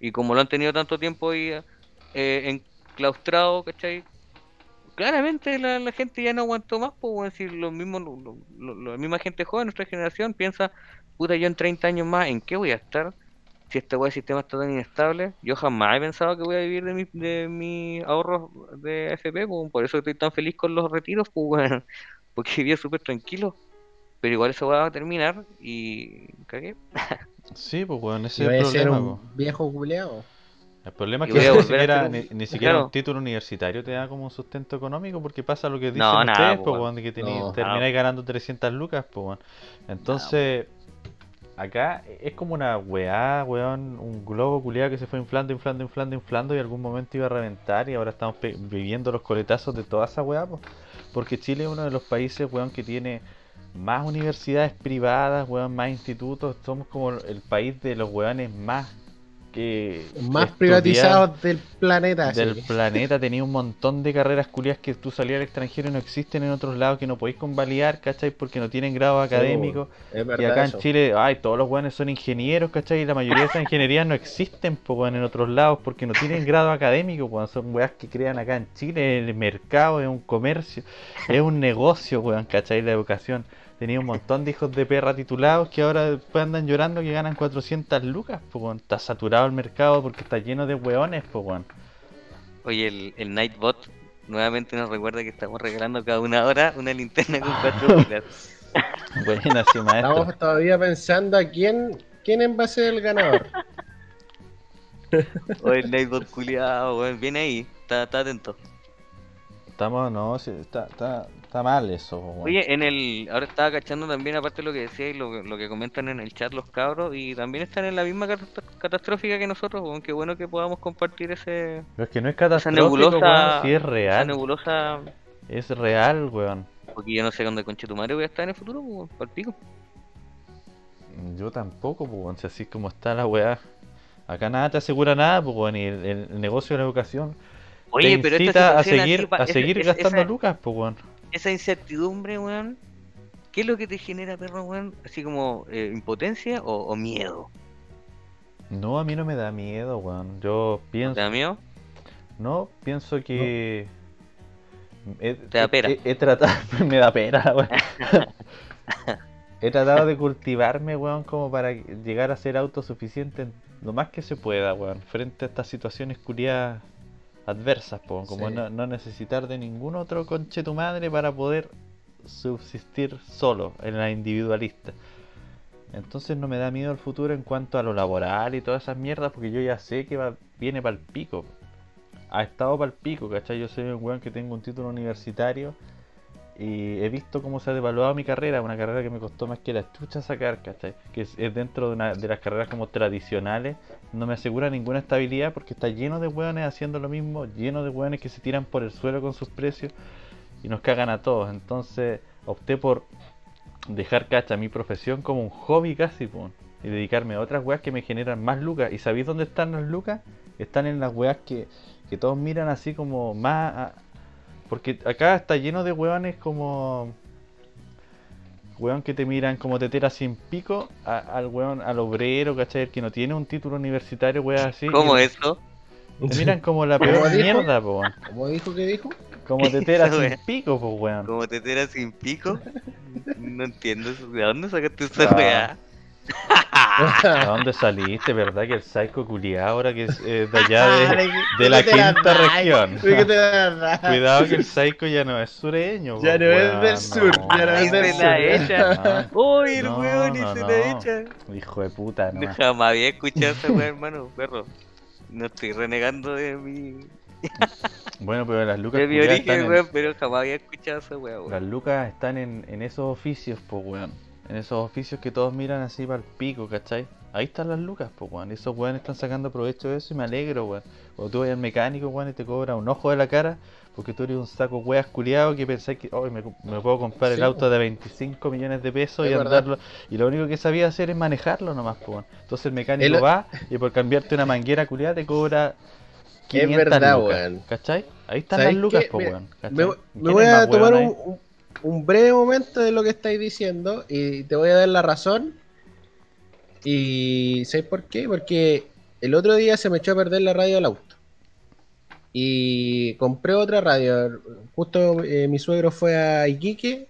Y como lo han tenido tanto tiempo ahí eh, enclaustrado, ¿cachai? claramente la, gente ya no aguantó más, pues los mismos, lo- lo- lo- la misma gente joven, nuestra generación, piensa, puta, yo en 30 años más, ¿en qué voy a estar? Si este de sistema está tan inestable, yo jamás he pensado que voy a vivir de mi, de mis ahorros de AFP, pues, por eso estoy tan feliz con los retiros, pues weón, *laughs* porque vivía súper tranquilo. Pero igual weá va a terminar y cagué. Sí, pues weón, ese es el problema, un po. viejo culeado. El problema es que ni siquiera, un- ni, ni siquiera claro. un título universitario te da como un sustento económico porque pasa lo que dicen No, nada, ustedes, po, pues, de que No. termináis ganando 300 lucas, pues. Entonces, acá es como una weá, weón, un globo culiado que se fue inflando, inflando, inflando, inflando y algún momento iba a reventar y ahora estamos viviendo los coletazos de toda esa weá, pues. Porque Chile es uno de los países, weón, que tiene más universidades privadas, weón, más institutos. Somos como el país de los weones más que Más privatizados del planeta. del planeta. Tenía un montón de carreras culias que tú salías al extranjero y no existen en otros lados que no podéis convalidar, ¿cachai? Porque no tienen grado académico. Es Y acá eso. en Chile, ay, todos los weones son ingenieros, ¿cachai? Y la mayoría de esas ingenierías no existen, pues, weón, en otros lados porque no tienen grado académico. Son weas que crean acá en Chile. El mercado es un comercio, es un negocio, weón, ¿cachai? La educación. Tenía un montón de hijos de perra titulados que ahora después andan llorando que ganan 400 lucas, pues. Está saturado el mercado porque está lleno de weones, pues. Oye, el, el Nightbot nuevamente nos recuerda que estamos regalando cada una hora una linterna con cuatro *laughs* pilas. Buena, sí, maestro. Estamos todavía pensando a quién, quién va a ser el ganador. *laughs* Oye, el Nightbot culiado, weón, viene ahí, está, está atento. Estamos, no, sí, está, está, está mal eso, weón. Oye, en el, ahora estaba cachando también, aparte de lo que decía y lo, que- lo que comentan en el chat los cabros, y también están en la misma catast- catastrófica que nosotros, weón, qué bueno que podamos compartir ese, Pero es que no es catastrófico, nebulosa, weón, sí es esa real. nebulosa, Es real, weón. porque yo no sé dónde conchetumare voy a estar en el futuro, weón, pico. Yo tampoco, pues, weón, si así es como está la weá. Acá nada te asegura nada, pues, weón, y el, el negocio de la educación Oye, te pero esta a seguir, así a seguir gastando esa- lucas, pues, weón. Esa incertidumbre, weón, ¿qué es lo que te genera, perro, weón? Así como eh, impotencia o, o miedo. No, a mí no me da miedo, weón. Yo pienso, ¿Te da miedo? no, pienso que... He, Te da pera. he- he tratado, *laughs* me da pera, weón. He tratado de cultivarme, weón, como para llegar a ser autosuficiente en lo más que se pueda, weón, frente a estas situaciones culiadas adversas, po, como Sí. no, no necesitar de ningún otro conche tu madre para poder subsistir solo en la individualista. Entonces no me da miedo el futuro en cuanto a lo laboral y todas esas mierdas, porque yo ya sé que va, viene para el pico. Ha estado para el pico, ¿cachai? Yo soy un weón que tengo un título universitario y he visto cómo se ha devaluado mi carrera, una carrera que me costó más que la chucha sacar, ¿cachai? Que es, dentro de, una, de las carreras como tradicionales, no me asegura ninguna estabilidad porque está lleno de weones haciendo lo mismo, lleno de weones que se tiran por el suelo con sus precios y nos cagan a todos. Entonces opté por dejar, cacha, mi profesión como un hobby casi, po, y dedicarme a otras weas que me generan más lucas. ¿Y sabéis dónde están las lucas? Están en las weas que, que todos miran así como más... porque acá está lleno de weones como... Weón que te miran como tetera sin pico a- al weón, al obrero, ¿cachai? El que no tiene un título universitario, weón así. ¿Cómo y eso? Te miran como la ¿Cómo peor dijo? mierda, po. ¿Cómo dijo que dijo? Como tetera *laughs* sin wea. pico, po, weón. ¿Como tetera sin pico? *laughs* No entiendo eso. ¿De dónde sacaste esa Ah. weá? *laughs* ¿A dónde saliste, verdad? Que el psycho culiado ahora que es eh, de allá de, ¿De de la quinta región. Cuidado que el psycho ya no es sureño. Ya no es weón, del sur, ya no es del se la sur. echa. Ah, ¡Uy, el no, weón! Y se no. la echa. Hijo de puta, no. Jamás había escuchado esa weá, hermano, perro. No estoy renegando de mi, Bueno, pero las lucas de mi origen, en- weón, pero jamás había escuchado esa weá, Las weón. lucas están en, en esos oficios, pues, weón. En esos oficios que todos miran así para el pico, ¿cachai? Ahí están las lucas, pues, weón. Esos weones están sacando provecho de eso y me alegro, weón. Cuando tú vas al mecánico, weón, y te cobra un ojo de la cara porque tú eres un saco weas culiado que pensáis que, hoy me, me puedo comprar el auto de 25 millones de pesos Es y verdad. andarlo. Y lo único que sabía hacer es manejarlo nomás, pues, weón. Entonces el mecánico El- va y por cambiarte una manguera culiada te cobra. 500 verdad, lucas, weón. ¿Cachai? Ahí están las ¿Sabes lucas, pues, weón. ¿cachai? Me, me ¿Quién voy es a tomar un, un- breve momento de lo que estáis diciendo y te voy a dar la razón. Y ¿sabes por qué? Porque el otro día se me echó a perder la radio del auto. y compré otra radio. Justo eh, mi suegro fue a Iquique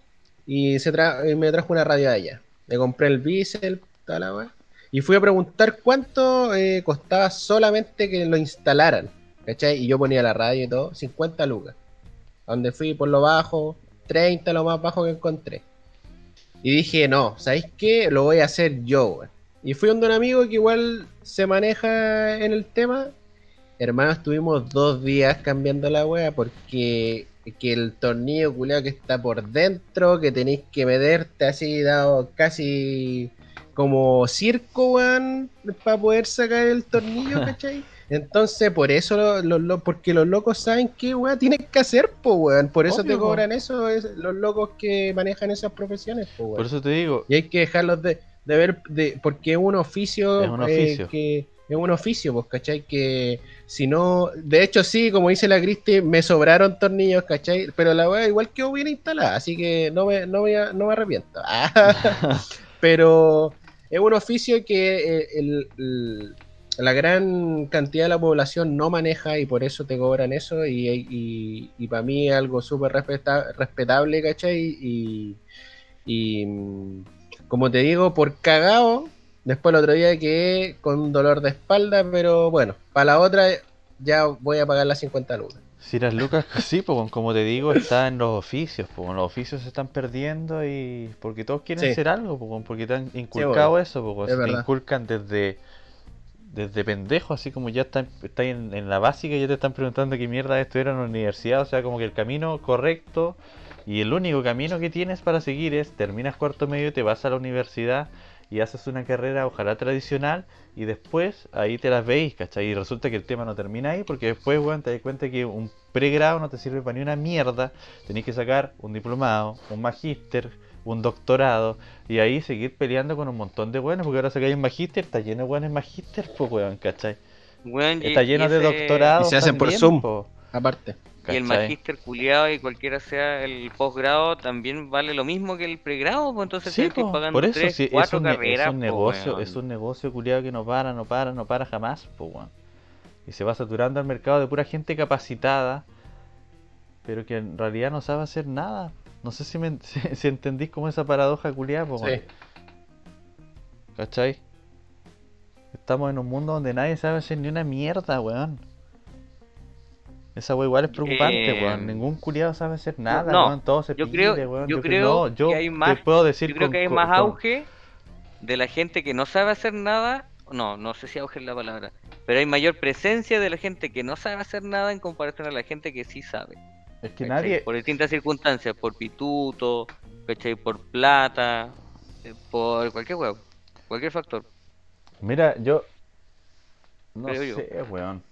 y se me trajo una radio de allá. Le compré el Bissell, tal la. Y fui a preguntar cuánto eh, costaba solamente que lo instalaran. ¿Cachai? Y yo ponía la radio y todo, 50 lucas. Donde fui por lo bajo, 30 lo más bajo que encontré. Y dije, no, ¿sabéis qué? Lo voy a hacer yo. Y fui donde un amigo que igual se maneja en el tema. Hermano, estuvimos dos días cambiando la wea porque que el tornillo culeado que está por dentro, que tenéis que meterte así, dado casi como circo, weón, para poder sacar el tornillo, *laughs* ¿cachai? Entonces, por eso, lo- lo- lo- porque los locos saben qué weón tienen que hacer, po, weón. Por eso Obvio, te po. cobran eso, es, los locos que manejan esas profesiones, po, weón. Por eso te digo, Y hay que dejarlos de, de ver, de, porque es un oficio, Es un eh, oficio. que es un oficio, pues, ¿cachai? Que si no, de hecho sí, como dice la Cristi, me sobraron tornillos, ¿cachai? Pero la weá igual quedó bien instalada, así que no me, no me, no me arrepiento. *laughs* *laughs* Pero es un oficio que eh, el- el- la gran cantidad de la población no maneja y por eso te cobran eso y, y, y para mí es algo súper respeta- respetable, ¿cachai? Y, y mm, como te digo, por cagado, después el otro día quedé con dolor de espalda, pero bueno, para la otra ya voy a pagar las 50 lucas. Si las lucas, sí, pues como te digo, está en los oficios, pues los oficios se están perdiendo y porque todos quieren Sí. ser algo, pues porque te han inculcado eso, pues Es te verdad. inculcan desde desde pendejo, así como ya está en, en la básica ya te están preguntando qué mierda es estudiar en la universidad, o sea, como que el camino correcto y el único camino que tienes para seguir es terminas cuarto medio, te vas a la universidad y haces una carrera ojalá tradicional y después ahí te las veis, ¿cachai? Y resulta que el tema no termina ahí porque después, weón, te das cuenta que un pregrado no te sirve para ni una mierda, tenés que sacar un diplomado, un magíster, un doctorado y ahí seguir peleando con un montón de weones porque ahora sacáis un magíster, está lleno de weones magíster, pues weón, ¿cachai? Está y lleno de ese- doctorados Y se hacen por Zoom. po, Aparte. Y el magíster culiado y cualquiera sea el posgrado también vale lo mismo que el pregrado, pues entonces Sí, po, pagando por eso tres, sí, es un, carreras, es un po, negocio, weón. es un negocio culiado que no para, no para, no para jamás, pues weón. Y se va saturando al mercado de pura gente capacitada, pero que en realidad no sabe hacer nada. No sé si, me, *laughs* si, si entendís como esa paradoja culiada, Sí. weón. ¿Cachai? Estamos en un mundo donde nadie sabe hacer ni una mierda, weón. Esa weá igual es preocupante, Eh, weón. Ningún culiado sabe hacer nada, no, weón. Todo se yo pide, creo- weón. yo cre- creo no, yo que hay te más- puedo decir Yo creo con- que hay con- más con- auge de la gente que no sabe hacer nada. No, no sé si auge es la palabra. Pero hay mayor presencia de la gente que no sabe hacer nada en comparación a la gente que sí sabe. Es que ¿cachai? nadie, Por distintas circunstancias, por pituto, ¿cachai? Por plata, eh, por cualquier huevo, cualquier factor. Mira, yo. No Creo yo. sé, weón.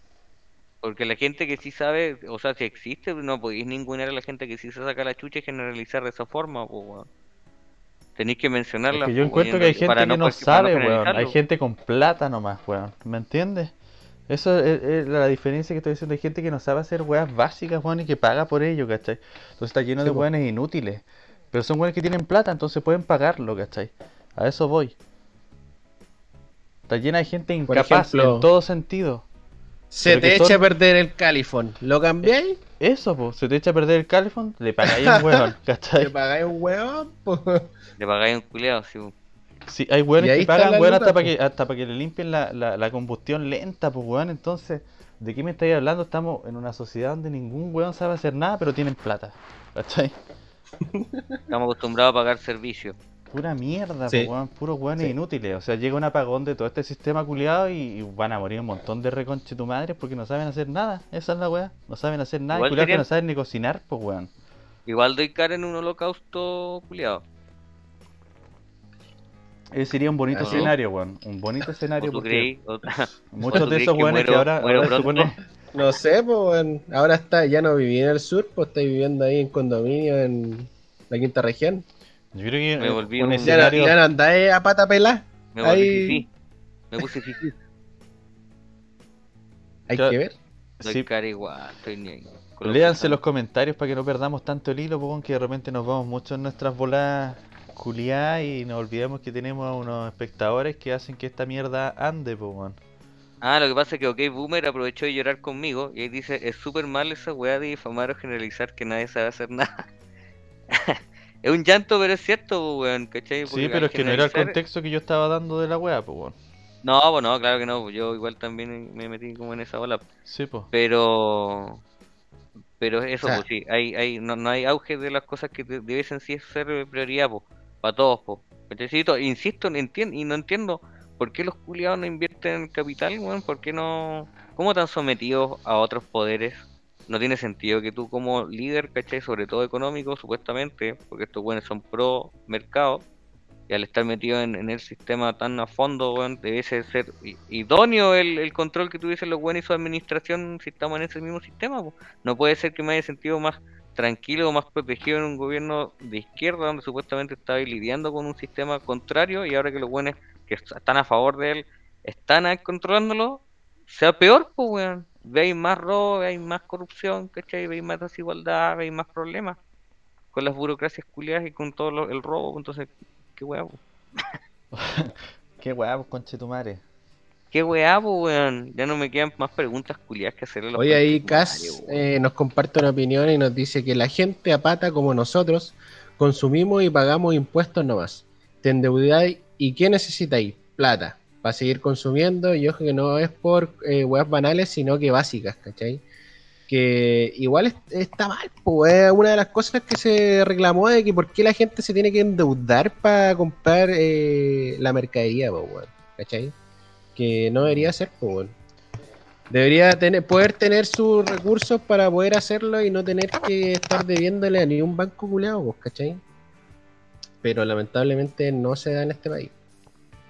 Porque la gente que sí sabe, o sea, si existe, no podéis ningunear a la gente que sí se saca la chucha y generalizar de esa forma, pues, weón. Tenéis que Es mencionarla. que yo encuentro que hay gente que no para sabe, weón. Hay gente con plata nomás, weón. ¿Me entiendes? Eso es, es la diferencia que estoy diciendo. Hay gente que no sabe hacer weas básicas, weón, y que paga por ello, ¿cachai? Entonces está lleno Sí, de po. weones inútiles. Pero son weones que tienen plata, entonces pueden pagarlo, ¿cachai? A eso voy. Está llena de gente incapaz ejemplo- en todo sentido. Se Pero te que echa son- a perder el califón. ¿Lo cambiáis? Eso, pues, se te echa a perder el califón, le pagáis *laughs* un weón, ¿Te ¿cachai? pagáis un hueón? po? Le pagáis un culeado, sí. weón. Sí, hay Y ahí que pagan, weón, hasta para po. que, hasta para que le limpien la, la, la combustión lenta, pues weón, entonces, ¿de qué me estáis hablando? Estamos en una sociedad donde ningún weón sabe hacer nada, pero tienen plata, ¿cachai? *laughs* Estamos acostumbrados a pagar servicios. Pura mierda, Sí. pues weón, puros weones Sí. inútiles, o sea, llega un apagón de todo este sistema culiado y, y van a morir un montón de reconche tu madre porque no saben hacer nada, esa es la weá, no saben hacer nada, y Igual culiados que serían- no saben ni cocinar, pues weón. Igual doy cara en un holocausto culiado. Ese sería un bonito ¿Ah, sí? escenario, weón, un bonito escenario ¿O tú porque creí? ¿O- *laughs* muchos tú de esos weones que ahora, ahora se. *laughs* No sé, pues ahora está, ya no viví en el sur, pues estoy viviendo ahí en condominio en la quinta región. Yo creo que Me eh, volví un un- Ya no, escenario... ya no andáis a pata pelá. Me volví Ahí- fifí. Me puse fifí. Hay que ver. Doy Sí, cara igual, estoy ni ahí. Léanse los comentarios para que no perdamos tanto el hilo, po, que de repente nos vamos mucho en nuestras voladas culiadas y nos olvidemos que tenemos a unos espectadores que hacen que esta mierda ande, po, weón. Ah, lo que pasa es que OK Boomer aprovechó de llorar conmigo y ahí dice, es súper mal esa weá de difamar o generalizar que nadie sabe hacer nada. *laughs* es un llanto, pero es cierto, weón, ¿cachai? Sí, Porque pero al es que no era el contexto que yo estaba dando de la wea, pues weón. No, pues no, claro que no, yo igual también me metí como en esa ola. Sí, pues. Pero pero eso, O sea- pues sí, hay, hay, no, no hay auge de las cosas que de- debiesen sí ser prioridad, pues, para todos, pues. Necesito, insisto, no entien- y no entiendo por qué los culiados no invierten en capital, weón, por qué no, cómo están sometidos a otros poderes. No tiene sentido que tú como líder, ¿cachai? Sobre todo económico, supuestamente, porque estos weones son pro mercado, y al estar metido en, en el sistema tan a fondo, weón, debiese ser idóneo el, el control que tuviesen los weones y su administración si estamos en ese mismo sistema. po. No puede ser que me haya sentido más tranquilo más protegido en un gobierno de izquierda donde supuestamente estaba lidiando con un sistema contrario y ahora que los buenos que est- están a favor de él están controlándolo, sea peor, pues weón. Veis más robo, veis más corrupción, ¿cachai? Veis más desigualdad, veis más problemas con las burocracias culiadas y con todo lo- el robo, entonces, qué weá, po. *laughs* Qué weá, pues conche tu madre. Qué weá, po, weón. Ya no me quedan más preguntas culiadas que hacerle Hoy ahí Cas eh, nos comparte una opinión y nos dice que la gente a pata como nosotros consumimos y pagamos impuestos nomás. Te endeudáis y ¿qué necesitáis? Plata. Para seguir consumiendo y ojo que no es por eh, weas banales, sino que básicas, ¿cachai? Que igual es- está mal, pues es una de las cosas que se reclamó de que por qué la gente se tiene que endeudar para comprar eh, la mercadería, pues, weón, ¿cachai? Que no debería ser, pues. Debería tener, poder tener sus recursos para poder hacerlo y no tener que estar debiéndole a ningún banco culeado, pues, ¿cachai? Pero lamentablemente no se da en este país.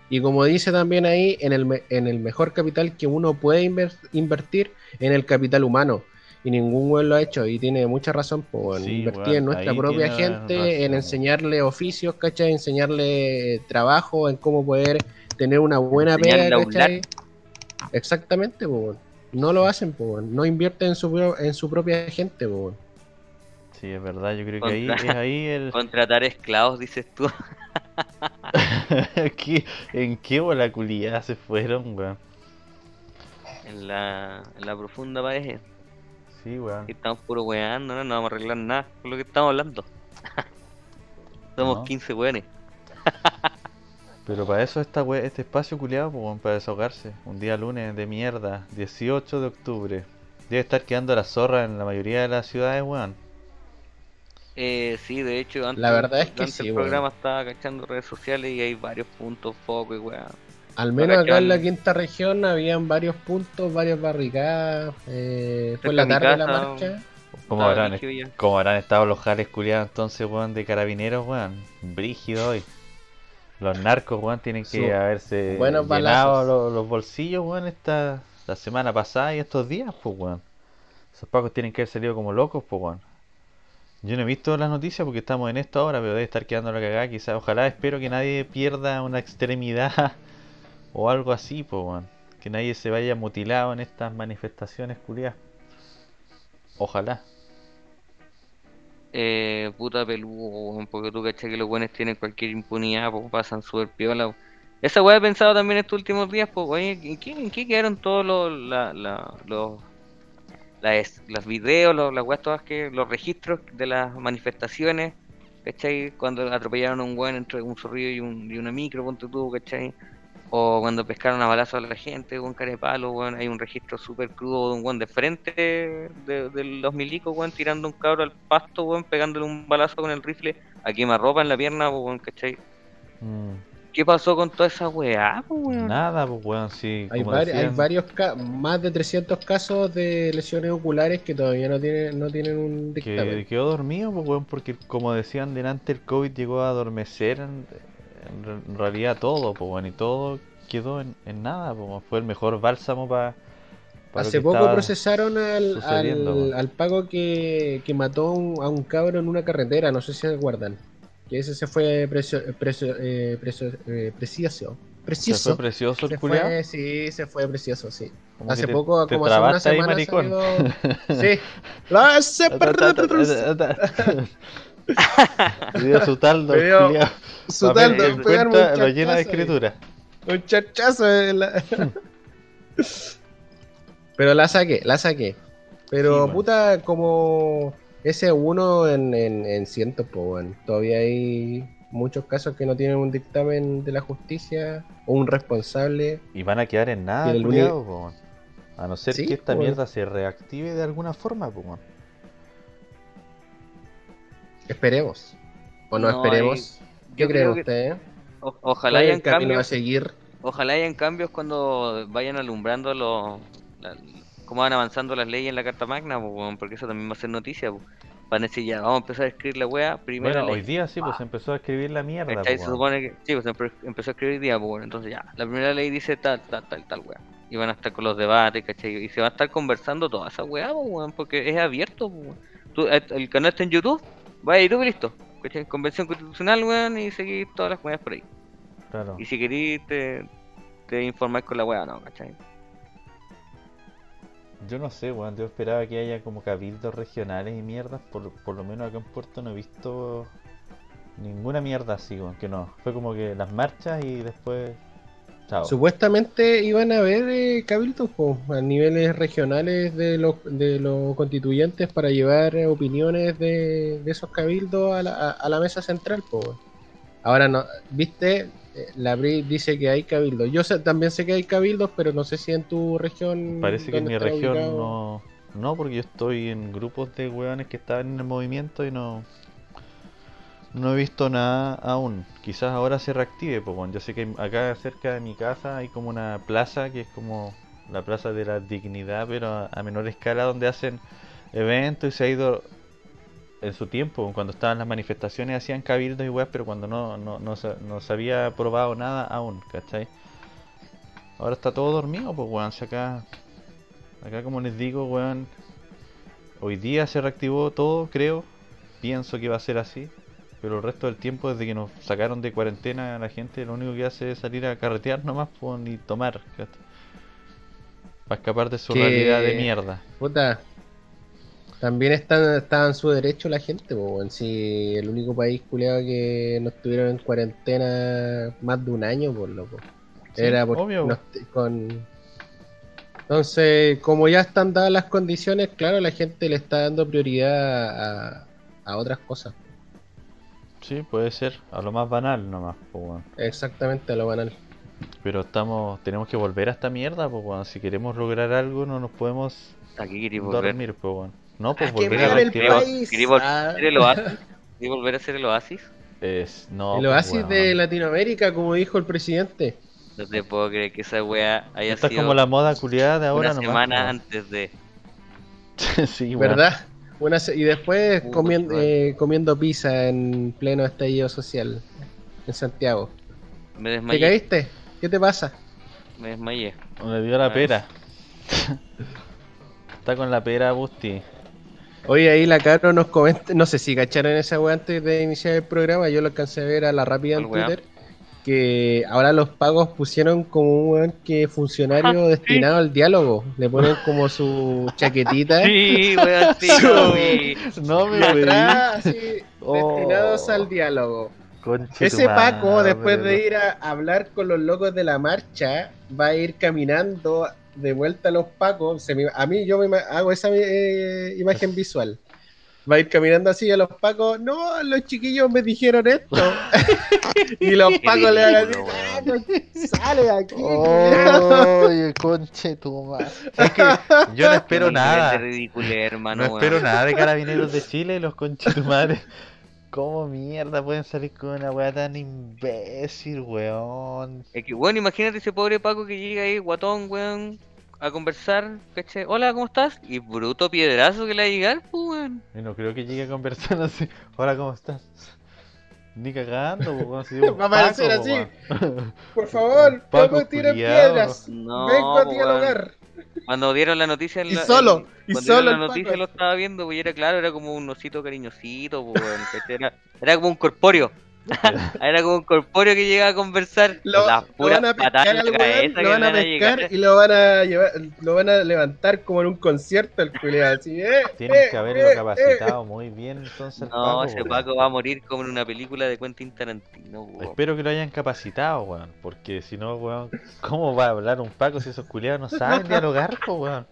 Y como dice también ahí, en el, en el mejor capital que uno puede inver- invertir, en el capital humano. Y ningún weón lo ha hecho y tiene mucha razón, pues, en Sí, invertir en nuestra propia gente, razón, en enseñarle oficios, ¿cachai? Enseñarle trabajo, en cómo poder tener una buena pega. Exactamente, pues, no lo hacen, pues, no invierten en su, pro- en su propia gente, pues. Sí, es verdad, yo creo que ahí es ahí el. *laughs* Contratar esclavos, dices tú. *laughs* ¿Qué- ¿En qué bola culiada se fueron, weón? en la, en la profunda pared. Sí, weón. Aquí estamos puro weando, ¿no? no vamos a arreglar nada con lo que estamos hablando. *laughs* Somos No. 15 weones. Pero para eso está we- este espacio culiado, pues, weón, para desahogarse. Un día lunes de mierda, 18 de octubre. Debe estar quedando la zorra en la mayoría de las ciudades, weón. Eh, sí, de hecho, antes, La verdad es que durante sí, el weón. programa estaba cachando redes sociales y hay varios puntos, foco y weá. Al menos Acá en la quinta región habían varios puntos, varias barricadas. Eh, fue la de tarde la casa, marcha. ¿Cómo Estaba habrán, cómo habrán estado los jales culiados entonces, weón, de carabineros, weón? Brígido hoy. Los narcos, weón, tienen que Su- haberse buenos llenado los bolsillos, weón, esta, la semana pasada y estos días, pues, weón. Esos pacos tienen que haber salido como locos, pues, weón. Yo no he visto las noticias porque estamos en esto ahora, pero debe estar quedando la cagada, quizás. Ojalá, espero que nadie pierda una extremidad *laughs* o algo así, pues, weón. Que nadie se vaya mutilado en estas manifestaciones culiadas. Ojalá. Eh, puta peludo, porque tú cachai que los buenos tienen cualquier impunidad, pues pasan súper piola. Esa weá he pensado también estos últimos días, pues, oye, ¿en qué, quedaron todos los, la, la- los, los videos, los, las weas todas que, los registros de las manifestaciones, ¿cachai? Cuando atropellaron a un weón entre un zorrillo y, un, y una micro, ponte tú, ¿cachai? O cuando pescaron a balazo a la gente, con cara de palo, weón, hay un registro súper crudo de un weón de frente de, de los milicos, weón, tirando un cabro al pasto, weón, pegándole un balazo con el rifle a quemarropa en la pierna, weón, ¿cachai? Mm. ¿Qué pasó con toda esa weá, weón? Nada, pues weón, sí. Hay, como hay decían, varios ca- más de 300 casos de lesiones oculares que todavía no tienen, no tienen un que dictamen. quedó dormido, pues weón, porque como decían delante, el COVID llegó a adormecer en, en re- en realidad todo, pues weón, y todo quedó en, en nada, pues. Fue el mejor bálsamo para. Hace poco procesaron al, al, weón. al pago que, que mató un- a un cabro en una carretera, no sé si se acuerdan. Que ese se fue precio, precio, eh, precio- eh, precioso. Se Preciso. fue precioso Se el fue, sí, se fue precioso, sí. Como Hace te- poco, te como hace una trabaste ahí, semana, maricón. salió- *laughs* Sí. La- *laughs* se- Su taldo, culiao. Su taldo, en cuenta, lo llena de escritura. Un charchazo en la- *laughs* Pero la saqué, la saqué. Pero Sí, bueno. puta, como ese uno en, en, en cientos, pues bueno, todavía hay muchos casos que no tienen un dictamen de la justicia o un responsable. Y van a quedar en nada, el. A no ser Sí, que esta mierda se reactive de alguna forma, pues. Esperemos. O no, No, esperemos. ¿Qué yo creen creo que- ustedes? O- ¿Cuál ojalá hayan cambios. a seguir? Ojalá hayan cambios cuando vayan alumbrando los. la- cómo van avanzando las leyes en la Carta Magna, porque eso también va a ser noticia. pues. Van a decir ya, vamos a empezar a escribir la wea primero. Bueno, hoy día sí, pues se empezó a escribir la mierda, Se supone que. Sí, pues empe- empezó a escribir hoy día, pues bueno, entonces ya. La primera ley dice tal, tal, tal, tal wea. Y van a estar con los debates, ¿cachai? Y se va a estar conversando toda esa wea, pues, weón, porque es abierto, pues. Tú, el canal está en YouTube, va a YouTube y listo. ¿Cachai? Convención constitucional, weón, y seguir todas las weas por ahí. Claro. Y si querís, te, te informáis con la wea, ¿no? ¿cachai? Yo no sé, weón. Yo esperaba que haya como cabildos regionales y mierdas. Por, por lo menos acá en Puerto no he visto ninguna mierda así, weón. Que no. Fue como que las marchas y después. Chao. Supuestamente iban a haber eh, cabildos a niveles regionales de los, de los constituyentes para llevar opiniones de, de esos cabildos a la, a- a la mesa central. weón. Ahora, no, viste, Eh, la BRI dice que hay cabildos. Yo sé- también sé que hay cabildos, pero no sé si en tu región. Parece que en mi región ubicado. no. No, porque yo estoy en grupos de weones que estaban en el movimiento y no. No he visto nada aún. Quizás ahora se reactive, pues. Yo sé que acá cerca de mi casa hay como una plaza que es como la Plaza de la Dignidad, pero a, menor escala, donde hacen eventos y se ha ido en su tiempo, cuando estaban las manifestaciones, hacían cabildos y weas, pero cuando no, no, no, se, no se había probado nada aún, ¿cachai? Ahora está todo dormido, pues weón, acá, acá como les digo, weón, hoy día se reactivó todo, creo, pienso que va a ser así, pero el resto del tiempo, desde que nos sacaron de cuarentena, la gente lo único que hace es salir a carretear nomás, pues, ni tomar. Para escapar de su Que- realidad de mierda. Puta. También está, está en su derecho la gente, po, weón. Si el único país culiado que no estuvieron en cuarentena más de un año, por loco. Sí, Era por, obvio. no con... Entonces, como ya están dadas las condiciones, claro, la gente le está dando prioridad a, a otras cosas. Sí, puede ser, a lo más banal nomás, pues. Exactamente a lo banal. Pero estamos, tenemos que volver a esta mierda, pues. Si queremos lograr algo, no nos podemos Aquí dormir, pues, weón. No, pues ¡A volver a reactivar. país! ¿Queréis volver Ah. a hacer el oasis? ¿Queréis volver a hacer el oasis? Es, no, el pues, oasis weón. de Latinoamérica, como dijo el presidente. No te puedo creer que esa wea haya Esta es sido como la moda culiada de ahora una nomás. semana antes de. *laughs* sí. ¿Verdad? Una se- y después Puta, comiendo, eh, comiendo pizza en pleno estallido social en Santiago. Me ¿Te desmayé. caíste? ¿Qué te pasa? Me desmayé. Le dio la pera. *laughs* Está con la pera, Busti. Oye, ahí la Caro nos comenta, no sé si cacharon esa weá antes de iniciar el programa, yo lo alcancé a ver a la rápida en ¿Cuál weá? Que ahora los pagos pusieron como un que funcionario destinado al diálogo, le ponen como su *laughs* chaquetita. Sí, weón, sí, *laughs* Su-. No me atrás, Oh. destinados al diálogo. Conche Ese Paco, madre, después de ir a hablar con los locos de la marcha, va a ir caminando de vuelta a los Pacos. Se me- a mí yo me hago esa eh, imagen visual. Va a ir caminando así a los Pacos. No, los chiquillos me dijeron esto. *laughs* y los Pacos le van a decir, "Ah, weón. sale de aquí. culiao". Oye, conche tu madre. Es que yo no espero Qué nada. ridículo, hermano. No espero weón. nada de carabineros de Chile y los conchetumares. ¿Cómo mierda pueden salir con una weá tan imbécil, weón? Es que, bueno, imagínate ese pobre Paco que llega ahí, guatón, weón, a conversar, ¿cachai? Hola, ¿cómo estás? Y bruto piedrazo que le va a llegar, pues, weón. Y no creo que llegue a conversar *laughs* así. Hola, ¿cómo estás? Ni cagando, weón. si *laughs* Va a aparecer así. po, weón. Por favor, *laughs* Paco no me tiren culiao. piedras. No, Vengo a po, dialogar. Cuando dieron la noticia en Y la, solo, en- y cuando solo dieron la noticia Paco. lo estaba viendo, pues y era claro, era como un osito cariñosito, pues, era, era como un corpóreo. *laughs* Era como un corpóreo que llegaba a conversar. Lo, las lo puras van a pescar patadas en la cabeza lo van a pescar llegar. y lo van a llevar, lo van a levantar como en un concierto el culiado, así, eh, Tienen eh, que haberlo eh, eh. capacitado muy bien entonces. No, Paco, ese. Paco va a morir como en una película de Quentin Tarantino, weón. Espero que lo hayan capacitado, weón. Porque si no, weón, ¿cómo va a hablar un Paco si esos culiados no saben dialogar, weón?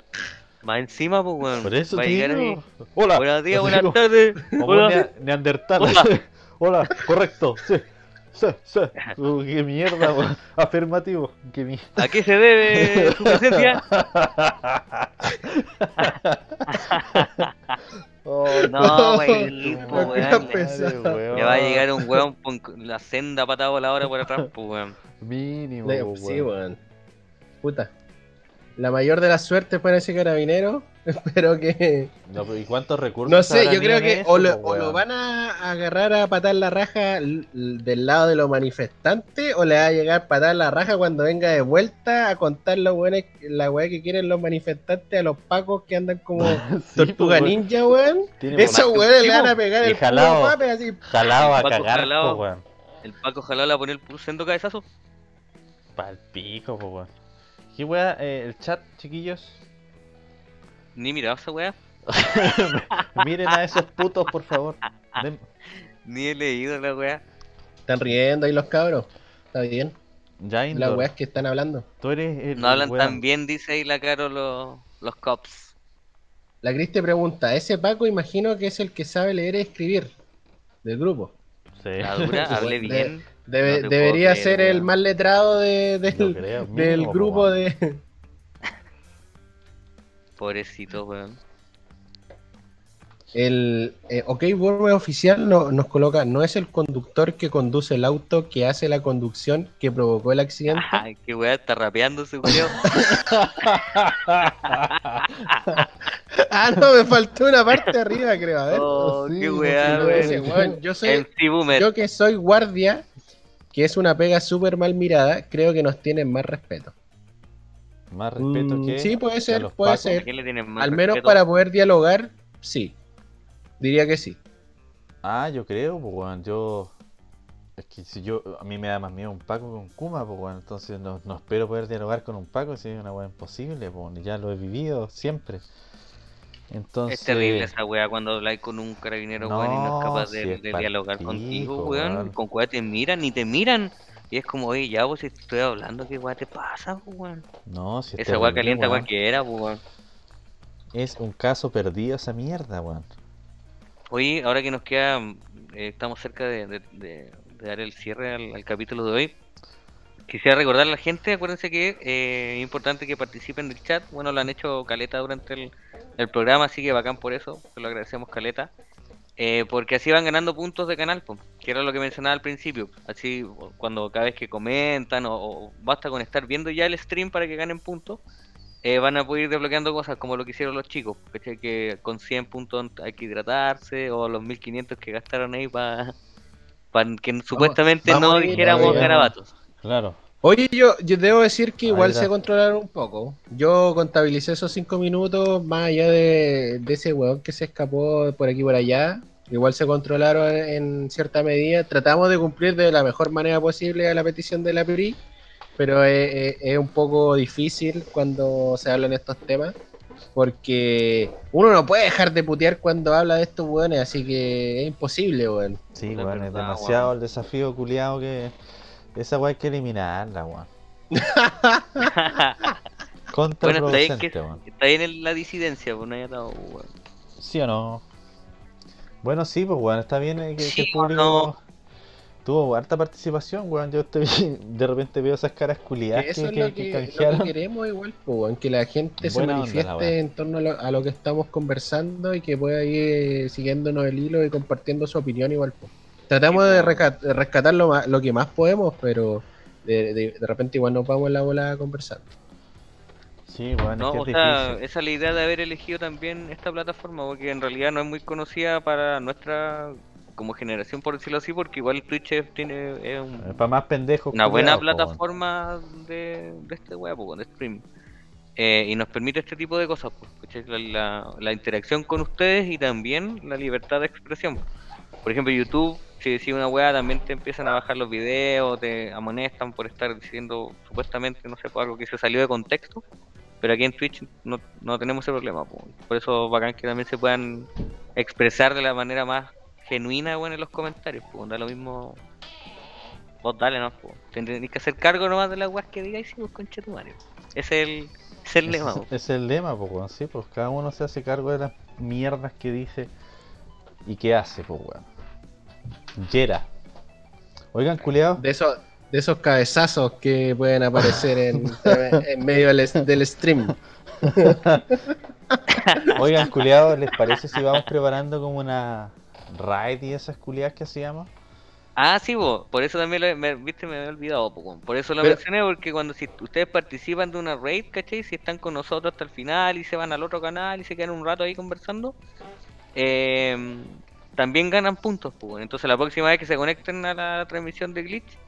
Más encima, pues, weón. Por eso ahí. Hola. Buenos días, buenas tardes. Hola. nea- neandertal. Hola. *laughs* Hola. *laughs* correcto. Sí. Sí, sí. *laughs* Uh, qué mierda, *laughs* weón. Afirmativo. Qué mierda. ¿A qué se debe su presencia? Oh, No, weón. era pesado. Le va a llegar un weón con la senda patada voladora por atrás, pues, weón. Mínimo, Le- po, sí, weón. weón. Puta. La mayor de las suertes para ese carabinero. *laughs* Espero que. No, pero ¿Y cuántos recursos? No sé, yo creo que eso, o lo, po, o lo weón? van a agarrar a patar la raja del lado de los manifestantes o le va a llegar a patar la raja cuando venga de vuelta a contar los buenos, la weá que quieren los manifestantes a los pacos que andan como *laughs* Sí, tortuga weón. ninja, weón. Esos weones Sí, le van a pegar el jalado. pape así. Jalado a Paco cagar, jalado. po, weón. El Paco ojalá le va a poner el puro sendo cabezazo. Pal pico, po, weón. ¿Qué weá? Eh, el chat, chiquillos. Ni mirado esa weá. *laughs* Miren a esos putos, por favor. Den- Ni he leído la weá. Están riendo ahí los cabros. Está bien. Ya, Las weas que están hablando. tú eres el No hablan tan bien, dice ahí la caro los, los cops. La Cris te pregunta, ese Paco imagino que es el que sabe leer y escribir del grupo. Sí. La dura, *laughs* hablé De- bien. Debe- No debería creer, ser el más letrado de- del, creo, grupo de... Pobrecito, weón. El eh, OK Burme oficial no- nos coloca, no es el conductor que conduce el auto que hace la conducción que provocó el accidente. Ay, qué weá, está rapeando ese weón. *laughs* *laughs* ah, no, me faltó una parte arriba, creo. A ver. Oh, sí, qué weá, weón. yo soy, yo que soy guardia, que es una pega súper mal mirada, creo que nos tienen más respeto. Más respeto Mm, que. sí, puede ser, los puede pacos. ser. ¿A quién le tienen más Al menos respeto? para poder dialogar, sí. Diría que sí. Ah, yo creo, pues, weón. Yo. Es que si yo. A mí me da más miedo un Paco que un Kuma, pues, weón. Entonces no, no espero poder dialogar con un Paco si es una weá imposible, pues. Ya lo he vivido siempre. Entonces. Es terrible esa weá cuando habláis con un carabinero, weón, y no es No, capaz si de, es de pa'l dialogar contigo, weón. weón. Con weá te miran ni te miran. Y es como, oye, ya vos si estoy hablando, ¿qué weá te pasa, weón? No, si es Esa weá calienta weón. cualquiera, weón. Es un caso perdido esa mierda, weón. Oye, ahora que nos queda, eh, estamos cerca de, de- de- de dar el cierre al, al capítulo de hoy. Quisiera recordar a la gente, acuérdense que eh, es importante que participen del chat. Bueno, lo han hecho caleta durante el, el programa, así que bacán por eso, se lo agradecemos caleta. Eh, porque así van ganando puntos de canal, po, que era lo que mencionaba al principio. Así, cuando cada vez que comentan, o, o basta con estar viendo ya el stream para que ganen puntos, eh, van a poder ir desbloqueando cosas como lo que hicieron los chicos. ¿cachai? Que con 100 puntos hay que hidratarse, o los 1500 que gastaron ahí para que supuestamente vamos no ir, dijéramos vamos garabatos. Claro. Oye, yo, yo debo decir que igual se controlaron un poco. Yo contabilicé esos cinco minutos más allá de, de ese weón que se escapó por aquí y por allá. Igual se controlaron en cierta medida. Tratamos de cumplir de la mejor manera posible a la petición de la PRI, pero es, es- es un poco difícil cuando se hablan estos temas. Porque uno no puede dejar de putear cuando habla de estos weones, así que es imposible, weón. Sí, weón, es verdad, demasiado el desafío culiado que. Esa weá hay que eliminarla, weón. *laughs* bueno, está bien, que, weón. está bien en la disidencia, pues no hay atado, weón. ¿Sí o no? Bueno, sí, pues, weón, está bien eh, que, el público no. tuvo harta participación, weón. Yo estoy, *laughs* de repente veo esas caras culiadas Que que, eso es que- lo que que, lo que queremos igual, po, weón, que la gente se Buena manifieste en torno a lo, a lo que estamos conversando y que pueda ir siguiéndonos el hilo y compartiendo su opinión igual. po. Tratamos de, po. rescat- de rescatar lo, ma- lo que más podemos, pero de, de- de repente igual nos vamos en la bola a conversar. Sí, weón, No, es o que es sea, difícil. esa es la idea de haber elegido también esta plataforma, porque en realidad no es muy conocida para nuestra como generación, por decirlo así, porque igual Twitch tiene es un- para más pendejos. una buena plataforma de, de este web, de stream. Eh, y nos permite este tipo de cosas, pues, la- la interacción con ustedes y también la libertad de expresión. Por ejemplo, YouTube si decís una weá también te empiezan a bajar los videos, te amonestan por estar diciendo supuestamente, no sé, por algo que se salió de contexto. Pero aquí en Twitch no, no tenemos ese problema, po. por eso bacán que también se puedan expresar de la manera más genuina bueno, en los comentarios, pues da lo mismo. Vos dale, no, pues. Tendréis que hacer cargo nomás de las weas que digáis, sí, pues concha tu. Ese es el, es el lema, po. ese es el lema, pues. Sí, pues cada uno se hace cargo de las mierdas que dice y que hace, pues, weón. Yera. Oigan, culiados. De esos, de esos cabezazos que pueden aparecer en, *laughs* en medio del, del stream. *laughs* Oigan, culiados, ¿les parece si vamos preparando como una raid y esas culiadas que hacíamos? Ah, sí, vos. Por eso también lo, me, viste, me había olvidado, po. Por eso lo Pero- mencioné, porque cuando si ustedes participan de una raid, ¿cachai? Si están con nosotros hasta el final y se van al otro canal y se quedan un rato ahí conversando, eh, también ganan puntos, pues. Entonces la próxima vez que se conecten a la transmisión de Glitch,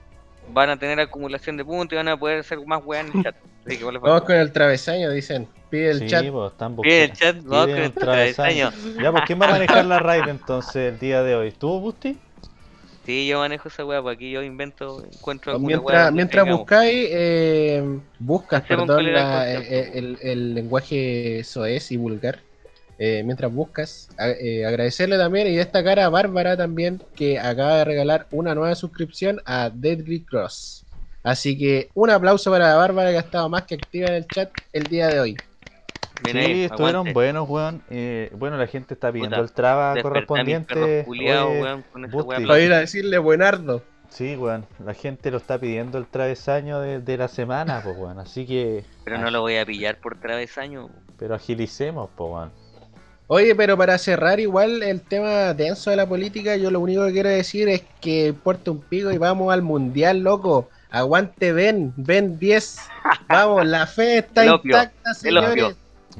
van a tener acumulación de puntos y van a poder hacer más weas en el chat. *laughs* Así que vale, Vamos con el travesaño, dicen. Pide el sí, chat. pues están Pide el chat, vamos con el travesaño. travesaño. Ya, pues ¿quién va a *laughs* manejar la raid entonces el día de hoy? ¿Tú, Busti? Sí, yo manejo esa wea, porque aquí yo invento, encuentro alguna Mientras, mientras buscáis, eh, buscas, perdón, el, el lenguaje soez y vulgar. Eh, mientras buscas, a- eh, agradecerle también y destacar a Bárbara también que acaba de regalar una nueva suscripción a Deadly Cross. Así que un aplauso para Bárbara que ha estado más que activa en el chat el día de hoy. Sí, ahí, estuvieron aguante. buenos, weón. Eh, bueno, la gente está pidiendo Puta, el traba correspondiente. Oye, weón, con wea Para ir a decirle buenardo. Sí, weón. La gente lo está pidiendo el travesaño de, de la semana, pues, weón. Así que. Pero no lo voy a pillar por travesaño. Pero agilicemos, pues, weón. Oye, pero para cerrar igual el tema denso de la política, yo lo único que quiero decir es que importa un pico y vamos al mundial, loco. Aguante Ben, Ben 10. *laughs* Vamos, la fe está intacta, el opio. señores.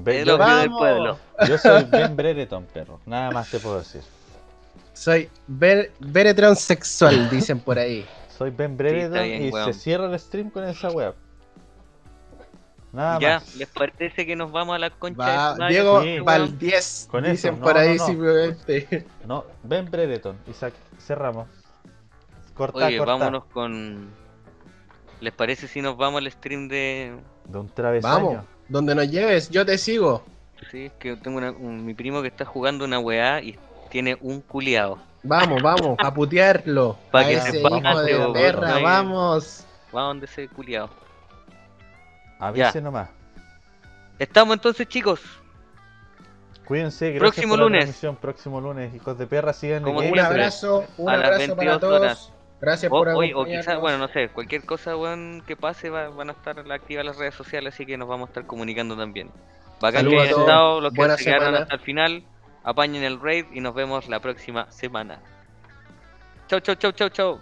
El yo, opio del pueblo. yo soy Ben Brereton, perro. Nada más te puedo decir. Soy Beretron sexual, dicen por ahí. Soy Ben Brereton bien, y weón. se cierra el stream con esa web. Nada Ya, más. ¿les parece que nos vamos a la concha Va, de Diego sí? Val 10, Con dicen eso, por no, ahí no, *laughs* no. simplemente. No, Ben Brereton. Isaac, cerramos. Corta, Oye, corta. vámonos con... ¿Les parece si nos vamos al stream de... De un travesaño. Vamos, donde nos lleves, yo te sigo. Sí, es que tengo una- un- mi primo que está jugando una weá y tiene un culiado. Vamos, vamos, a putearlo. Pa' a que ese se hijo de perra, vamos. Va donde ese culiado. Avise nomás. Estamos entonces, chicos. Cuídense, gracias Próximo por la lunes. transmisión. Próximo lunes, hijos de perra, sigan Como Un abrazo, un A las abrazo para 22 todos. horas. Gracias O, por oye, o acompañarnos. quizás, bueno, no sé, cualquier cosa que pase va- van a estar activas las redes sociales, así que nos vamos a estar comunicando también. Bacán Saludos que a hayan estado, los que buena se quedaron hasta el final, apañen el raid y nos vemos la próxima semana. Chau, chau, chau, chau, chau.